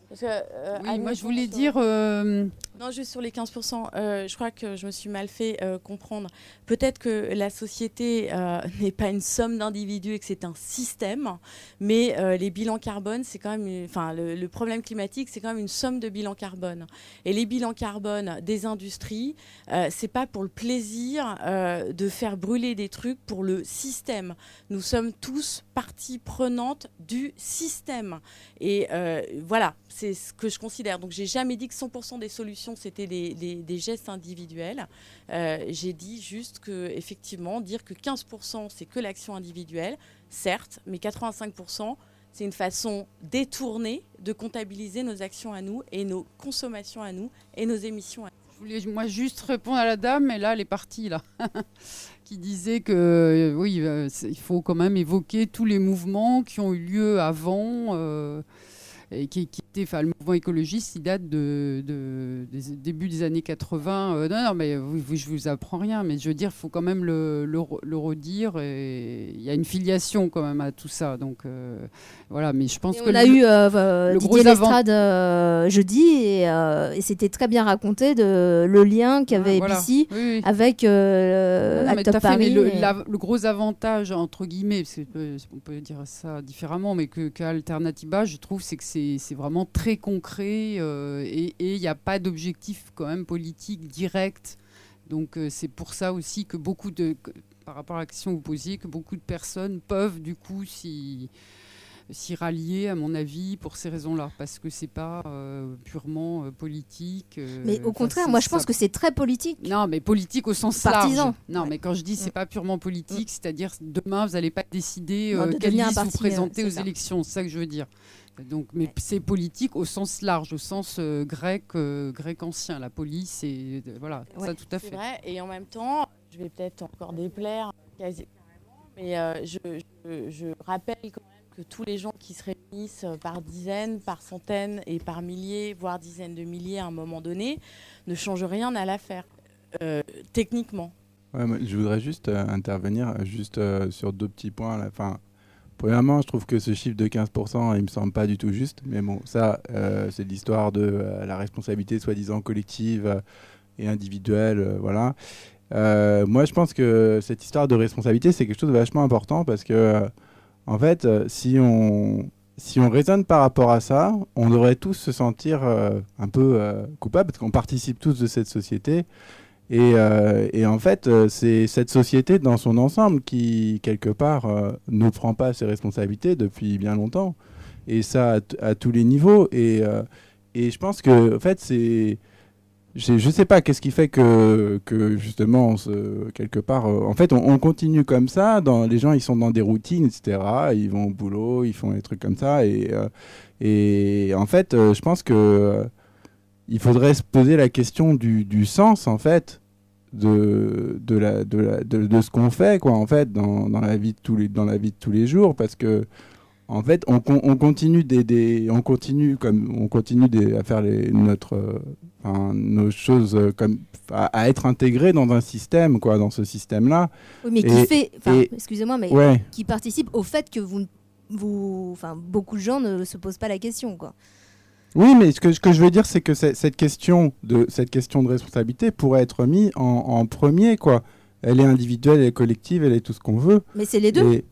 Parce que, euh, Oui, moi, je voulais sur- dire, euh, Non, juste sur les 15%, euh, je crois que je me suis mal fait euh, comprendre. Peut-être que la société euh, n'est pas une somme d'individus et que c'est un système, mais euh, les bilans carbone, c'est quand même, une- enfin, le, le problème climatique, c'est quand même une somme de bilans carbone. Et les bilans carbone des industries, euh, c'est pas pour le plaisir euh, de faire brûler des trucs pour le système. Nous sommes tous partie prenante du système. Et euh, voilà, c'est ce que je considère. Donc j'ai jamais dit que 100% des solutions c'était des, gestes individuels. Euh, j'ai dit juste que effectivement dire que 15% c'est que l'action individuelle, certes, mais 85% c'est une façon détournée de comptabiliser nos actions à nous et nos consommations à nous et nos émissions à nous. Je voulais moi juste répondre à la dame, mais là, elle est partie, là, qui disait que euh, oui, euh, il faut quand même évoquer tous les mouvements qui ont eu lieu avant. Et qui, qui étaient, enfin, le mouvement écologiste, il date de, de- des débuts des années 80. Euh, non, non, mais vous, vous- je vous apprends rien, mais je veux dire, il faut quand même le, le re- le redire. Et il y a une filiation quand même à tout ça. Donc euh, voilà, mais je pense Et que on a eu euh, euh, le Didier gros avant- Lestrade euh, jeudi et, et c'était très bien raconté de le lien qu'avait voilà. ABC Oui, oui. avec Non, mais fait, le, et- la- le gros avantage, entre guillemets, parce que, on peut dire ça différemment, mais que qu'Alternativa, je trouve, c'est que c'est c'est vraiment très concret euh, et il n'y a pas d'objectif quand même politique direct. Donc euh, c'est pour ça aussi que beaucoup de, que- par rapport à la question que vous posiez, que beaucoup de personnes peuvent du coup s'y rallier, à mon avis, pour ces raisons-là, parce que c'est pas euh, purement politique. Mais au contraire, moi je pense ça. que c'est très politique. Non, mais politique au sens Partisan. large. Non, mais quand je dis c'est pas purement politique, c'est-à-dire demain vous n'allez pas décider Non, de un liste vous présentez aux ça. élections, c'est ça que je veux dire. Donc, mais c'est politique au sens large, au sens euh, grec, euh, grec ancien. La police, et voilà, ça tout à C'est fait. vrai, et en même temps, je vais peut-être encore déplaire quasi carrément, mais euh, je, je- je rappelle quand même que tous les gens qui se réunissent euh, par dizaines, par centaines et par milliers, voire dizaines de milliers à un moment donné, ne changent rien à l'affaire, euh, techniquement. Ouais, je voudrais juste euh, intervenir euh, juste euh, sur deux petits points. Là. Enfin, premièrement, je trouve que ce chiffre de 15%, il me semble pas du tout juste. Mais bon, ça, euh, c'est l'histoire de euh, la responsabilité soi-disant collective euh, et individuelle. euh, voilà. Moi, je pense que cette histoire de responsabilité, c'est quelque chose de vachement important parce que, en fait, si on, si on raisonne par rapport à ça, on devrait tous se sentir un peu coupables parce qu'on participe tous de cette société. Et, euh, et en fait, euh, c'est cette société dans son ensemble qui, quelque part, euh, ne prend pas ses responsabilités depuis bien longtemps. Et ça, à, tous les niveaux. Et, je pense que, en fait, c'est. Je je sais pas qu'est-ce qui fait que, justement, quelque part, en fait, on, on continue comme ça. Les gens, ils sont dans des routines, etc. Ils vont au boulot, ils font des trucs comme ça. Et, en fait, je pense que il faudrait se poser la question du, du sens, en fait, de, de, la, de, la- de, de ce qu'on fait, quoi, en fait, dans, dans, la vie de tous les, dans la vie de tous les jours, parce que en fait, on, on continue des, des- on continue comme on continue des- à faire les, notre, euh, enfin, nos choses comme à, à être intégré dans un système, quoi, dans ce système-là. Oui, mais qui Et- fait, enfin, et- excusez-moi, mais ouais. qui participe au fait que vous, vous, enfin, beaucoup de gens ne se posent pas la question, quoi. Oui, mais ce que, ce que je veux dire, c'est que cette question de cette question de responsabilité pourrait être mise en, en premier, quoi. Elle est individuelle, elle est collective, elle est tout ce qu'on veut. Mais c'est les deux. Et-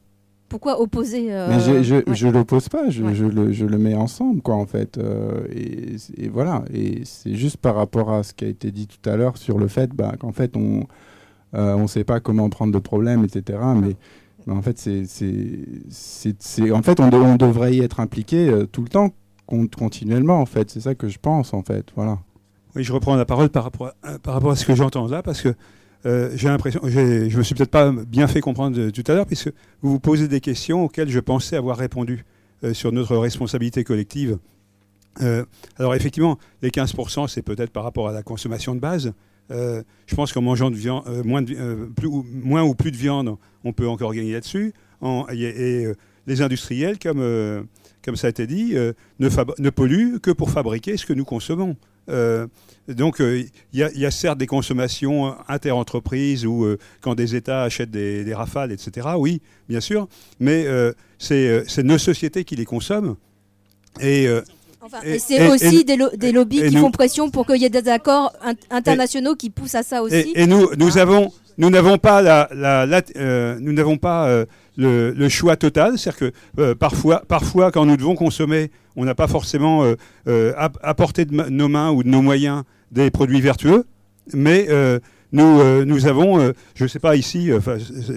Pourquoi opposer euh, Mais je, je, ouais. je l'oppose pas, je, Ouais. je, le, je le mets ensemble, quoi, en fait. euh, et, et voilà. Et c'est juste par rapport à ce qui a été dit tout à l'heure sur le fait bah, qu'en fait, on euh, on sait pas comment prendre le problème, etc. Mais, mais en fait, c'est, en fait, on, de- on devrait y être impliqué euh, tout le temps, continuellement, en fait. C'est ça que je pense, en fait. Voilà. Oui, je reprends la parole par rapport à, par rapport à ce que j'entends là, parce que euh, j'ai l'impression, je me suis peut-être pas bien fait comprendre euh, tout à l'heure, puisque vous vous posez des questions auxquelles je pensais avoir répondu euh, sur notre responsabilité collective. Alors effectivement, les 15%, c'est peut-être par rapport à la consommation de base. Je pense qu'en mangeant moins, ou, plus de viande, on peut encore gagner là-dessus. Et, les industriels, comme, comme ça a été dit, euh, ne, polluent que pour fabriquer ce que nous consommons. Euh, donc euh, il y, a- il y a certes des consommations inter-entreprises ou quand des États achètent des, des rafales, etc. Oui, bien sûr, mais c'est nos sociétés qui les consomment. Et, Enfin, et- et c'est aussi et- des, lo- des lobbies qui nous- font pression pour qu'il y ait des accords in- internationaux qui poussent à ça aussi. Et, nous, nous avons, nous n'avons pas la, la- la- euh, nous n'avons pas euh, le, choix total. C'est-à-dire que euh, parfois, parfois, quand nous devons consommer, on n'a pas forcément euh, euh, portée de nos mains ou de nos moyens des produits vertueux, mais nous, avons, je ne sais pas ici,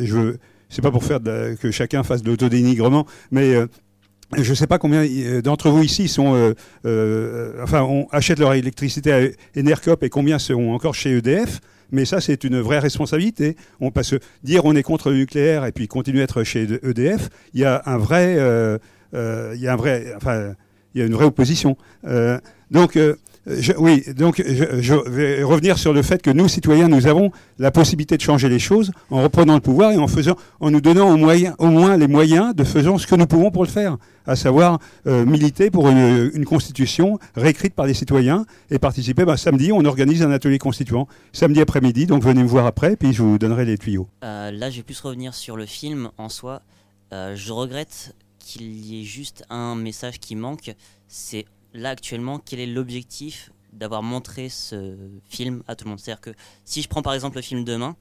je c'est pas pour faire que chacun fasse de l'autodénigrement, mais je ne sais pas combien euh, d'entre vous ici sont, euh, euh, enfin, on leur électricité à Enercop et combien sont encore chez EDF. Mais ça, c'est une vraie responsabilité. On passe dire on est contre le nucléaire et puis continuer à être chez EDF. Il y a il y a une vraie opposition. Donc, oui, donc je, vais revenir sur le fait que nous, citoyens, nous avons la possibilité de changer les choses en reprenant le pouvoir et en faisant, en nous donnant au, moins les moyens de faisant ce que nous pouvons pour le faire, à savoir euh, militer pour une, une constitution réécrite par les citoyens et participer. Ben, samedi, on organise un atelier constituant, samedi après-midi, donc venez me voir après, puis je vous donnerai les tuyaux. Euh, là, je vais plus revenir sur le film en soi. Euh, je regrette qu'il y ait juste un message qui manque. C'est là actuellement quel est l'objectif d'avoir montré ce film à tout le monde? C'est-à-dire que si je prends par exemple le film Demain,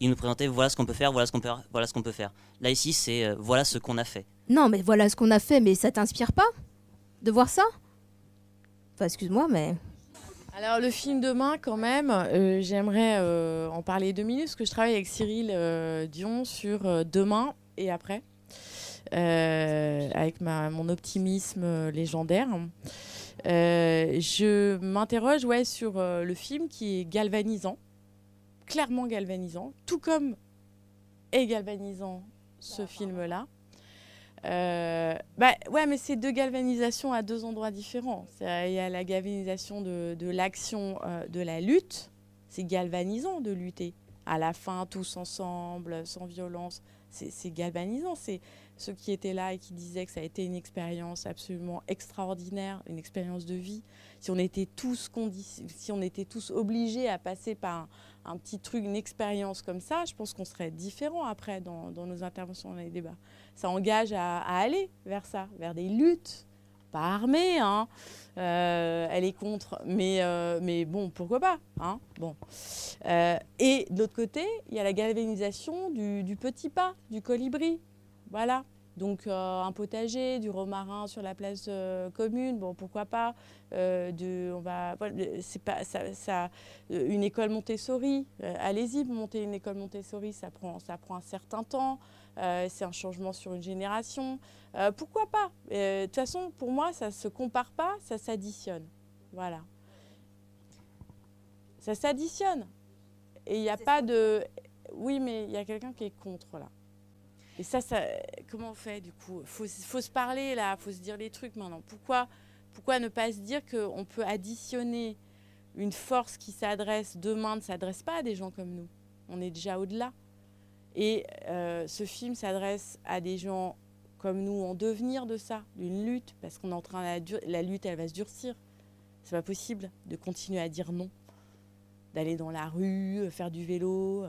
il nous présentait voilà ce qu'on peut faire, voilà ce qu'on peut, voilà ce qu'on peut faire. Là ici, c'est euh, voilà ce qu'on a fait. Non, mais voilà ce qu'on a fait, mais ça t'inspire pas de voir ça? Enfin, excuse-moi, mais. Alors le film demain quand même, euh, j'aimerais euh, en parler deux minutes parce que je travaille avec Cyril euh, Dion sur euh, demain et après, euh, avec ma, mon optimisme euh, légendaire. Euh, je m'interroge ouais, sur euh, le film qui est galvanisant, clairement galvanisant, tout comme est galvanisant ce film-là. Euh, bah ouais, mais c'est deux galvanisations à deux endroits différents. Il y a la galvanisation de, de l'action, euh, de la lutte. C'est galvanisant de lutter. À la fin, tous ensemble, sans violence. C'est c'est galvanisant. C'est ceux qui étaient là et qui disaient que ça a été une expérience absolument extraordinaire, une expérience de vie. Si on était tous, obligés à passer par un, petit truc, une expérience comme ça, je pense qu'on serait différent après dans, nos interventions, dans les débats. Ça engage à, aller vers ça, vers des luttes, pas armées, hein. Euh, elle est contre, mais, euh, bon, pourquoi pas, hein. Bon. Euh, et de l'autre côté, il y a la galvanisation du petit pas, du colibri. Voilà. Donc euh, un potager, du romarin sur la place euh, commune, bon pourquoi pas. Euh, de, on va, voilà, c'est pas ça, ça- une école Montessori. allez-y monter une école Montessori, ça prend, ça prend un certain temps. c'est un changement sur une génération. Pourquoi pas De toute façon, pour moi, ça se compare pas, ça s'additionne. Voilà. Ça s'additionne. Et il n'y a pas de. Oui, mais il y a quelqu'un qui est contre là. Et ça, comment on fait du coup? Faut, faut se parler là, faut se dire les trucs maintenant. Pourquoi, pourquoi ne pas se dire qu'on peut additionner une force qui s'adresse demain ne s'adresse pas à des gens comme nous? On est déjà au-delà. Et euh, ce film s'adresse à des gens comme nous en devenir de ça, d'une lutte, parce qu'on est en train la, la lutte, elle va se durcir. C'est pas possible de continuer à dire non, d'aller dans la rue, faire du vélo.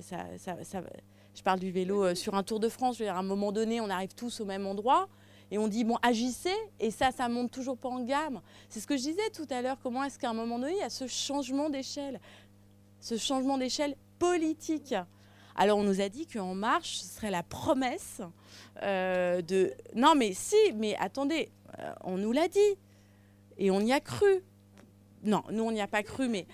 Ça, ça- ça- je parle du vélo euh, sur un Tour de France. Je veux dire, à un moment donné, on arrive tous au même endroit et on dit bon, agissez. Et ça, ça monte toujours pas en gamme. C'est ce que je disais tout à l'heure. Comment est-ce qu'à un moment donné, il y a ce changement d'échelle, ce changement d'échelle politique. Alors on nous a dit qu'En Marche, ce serait la promesse euh, de... Non mais si, mais attendez, euh, on nous l'a dit. Et on y a cru. Non, nous on n'y a pas cru, mais...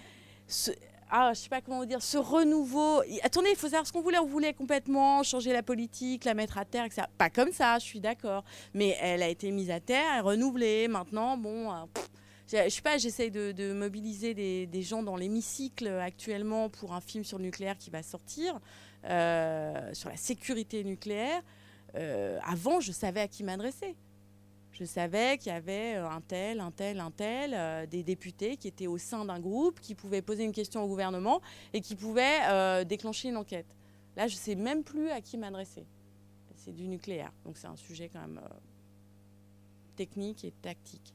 Ah, je sais pas comment vous dire, ce renouveau. Attendez, il faut savoir ce qu'on voulait. On voulait complètement changer la politique, la mettre à terre, etc. Pas comme ça, je suis d'accord. Mais elle a été mise à terre, elle renouvelée. Maintenant, bon, euh, pff, je sais pas, j'essaye de, mobiliser des, des gens dans l'hémicycle actuellement pour un film sur le nucléaire qui va sortir, euh, sur la sécurité nucléaire. Euh, avant, je savais à qui m'adresser. Je savais qu'il y avait euh, un tel, un tel, un tel, euh, des députés qui étaient au sein d'un groupe, qui pouvaient poser une question au gouvernement et qui pouvaient euh, déclencher une enquête. Là, je ne sais même plus à qui m'adresser. C'est du nucléaire, donc c'est un sujet quand même technique et tactique.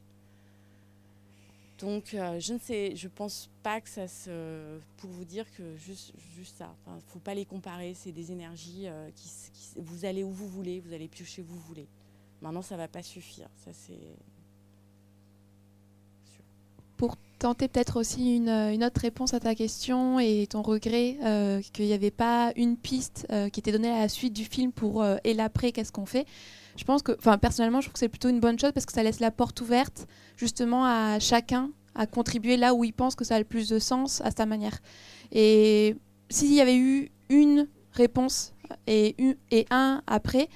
Donc, je ne sais, je pense pas que ça se. Pour vous dire que juste, juste ça. Il ne faut pas les comparer. C'est des énergies qui, Vous allez où vous voulez, vous allez piocher où vous voulez. Maintenant, ça va pas suffire. Ça, c'est. Pour tenter peut-être aussi une, euh, une autre réponse à ta question et ton regret euh, qu'il n'y avait pas une piste euh, qui était donnée à la suite du film pour et l'après, qu'est-ce qu'on fait? Je pense que, enfin personnellement, je trouve que c'est plutôt une bonne chose parce que ça laisse la porte ouverte justement à chacun à contribuer là où il pense que ça a le plus de sens à sa manière. Et s'il y avait eu une réponse et un après,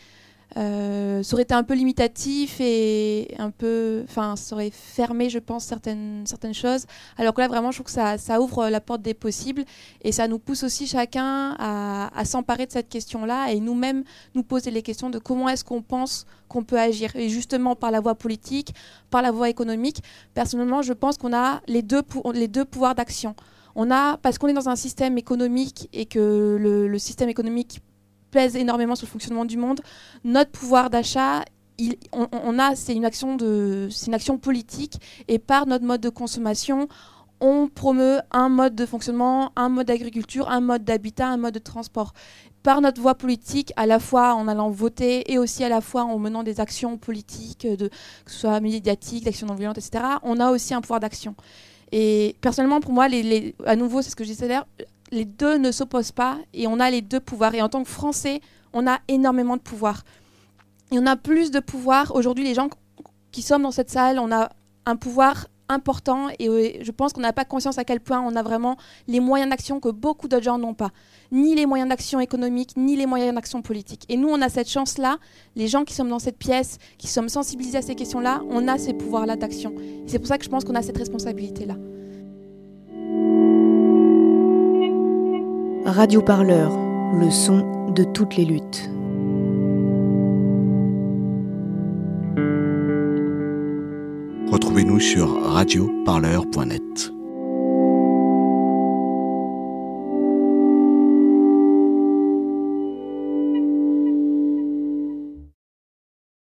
euh, ça aurait été un peu limitatif et un peu, enfin, ça aurait fermé, je pense, certaines, certaines choses. Alors que là, vraiment, je trouve que ça, ça ouvre la porte des possibles et ça nous pousse aussi chacun à, s'emparer de cette question-là et nous-mêmes nous poser les questions de comment est-ce qu'on pense qu'on peut agir. Et justement, par la voie politique, par la voie économique, personnellement, je pense qu'on a les deux, les deux pouvoirs d'action. On a, parce qu'on est dans un système économique et que le, le système économique pèse énormément sur le fonctionnement du monde, notre pouvoir d'achat, on, a, c'est une action de, c'est une action politique, et par notre mode de consommation, on promeut un mode de fonctionnement, un mode d'agriculture, un mode d'habitat, un mode de transport. Par notre voie politique, à la fois en allant voter et aussi à la fois en menant des actions politiques, que ce soit médiatiques, d'actions non violentes, etc., on a aussi un pouvoir d'action. Et personnellement, pour moi, à nouveau, c'est ce que je disais les deux ne s'opposent pas et on a les deux pouvoirs. Et en tant que Français, on a énormément de pouvoir. Et on a plus de pouvoir. Aujourd'hui, les gens qui sommes dans cette salle, on a un pouvoir important et euh, je pense qu'on n'a pas conscience à quel point on a vraiment les moyens d'action que beaucoup d'autres gens n'ont pas. Ni les moyens d'action économiques, ni les moyens d'action politique. Et nous, on a cette chance-là, les gens qui sommes dans cette pièce, qui sommes sensibilisés à ces questions-là, on a ces pouvoirs-là d'action. Et c'est pour ça que je pense qu'on a cette responsabilité-là. Radio Parleur, le son de toutes les luttes. Retrouvez-nous sur radioparleur.net.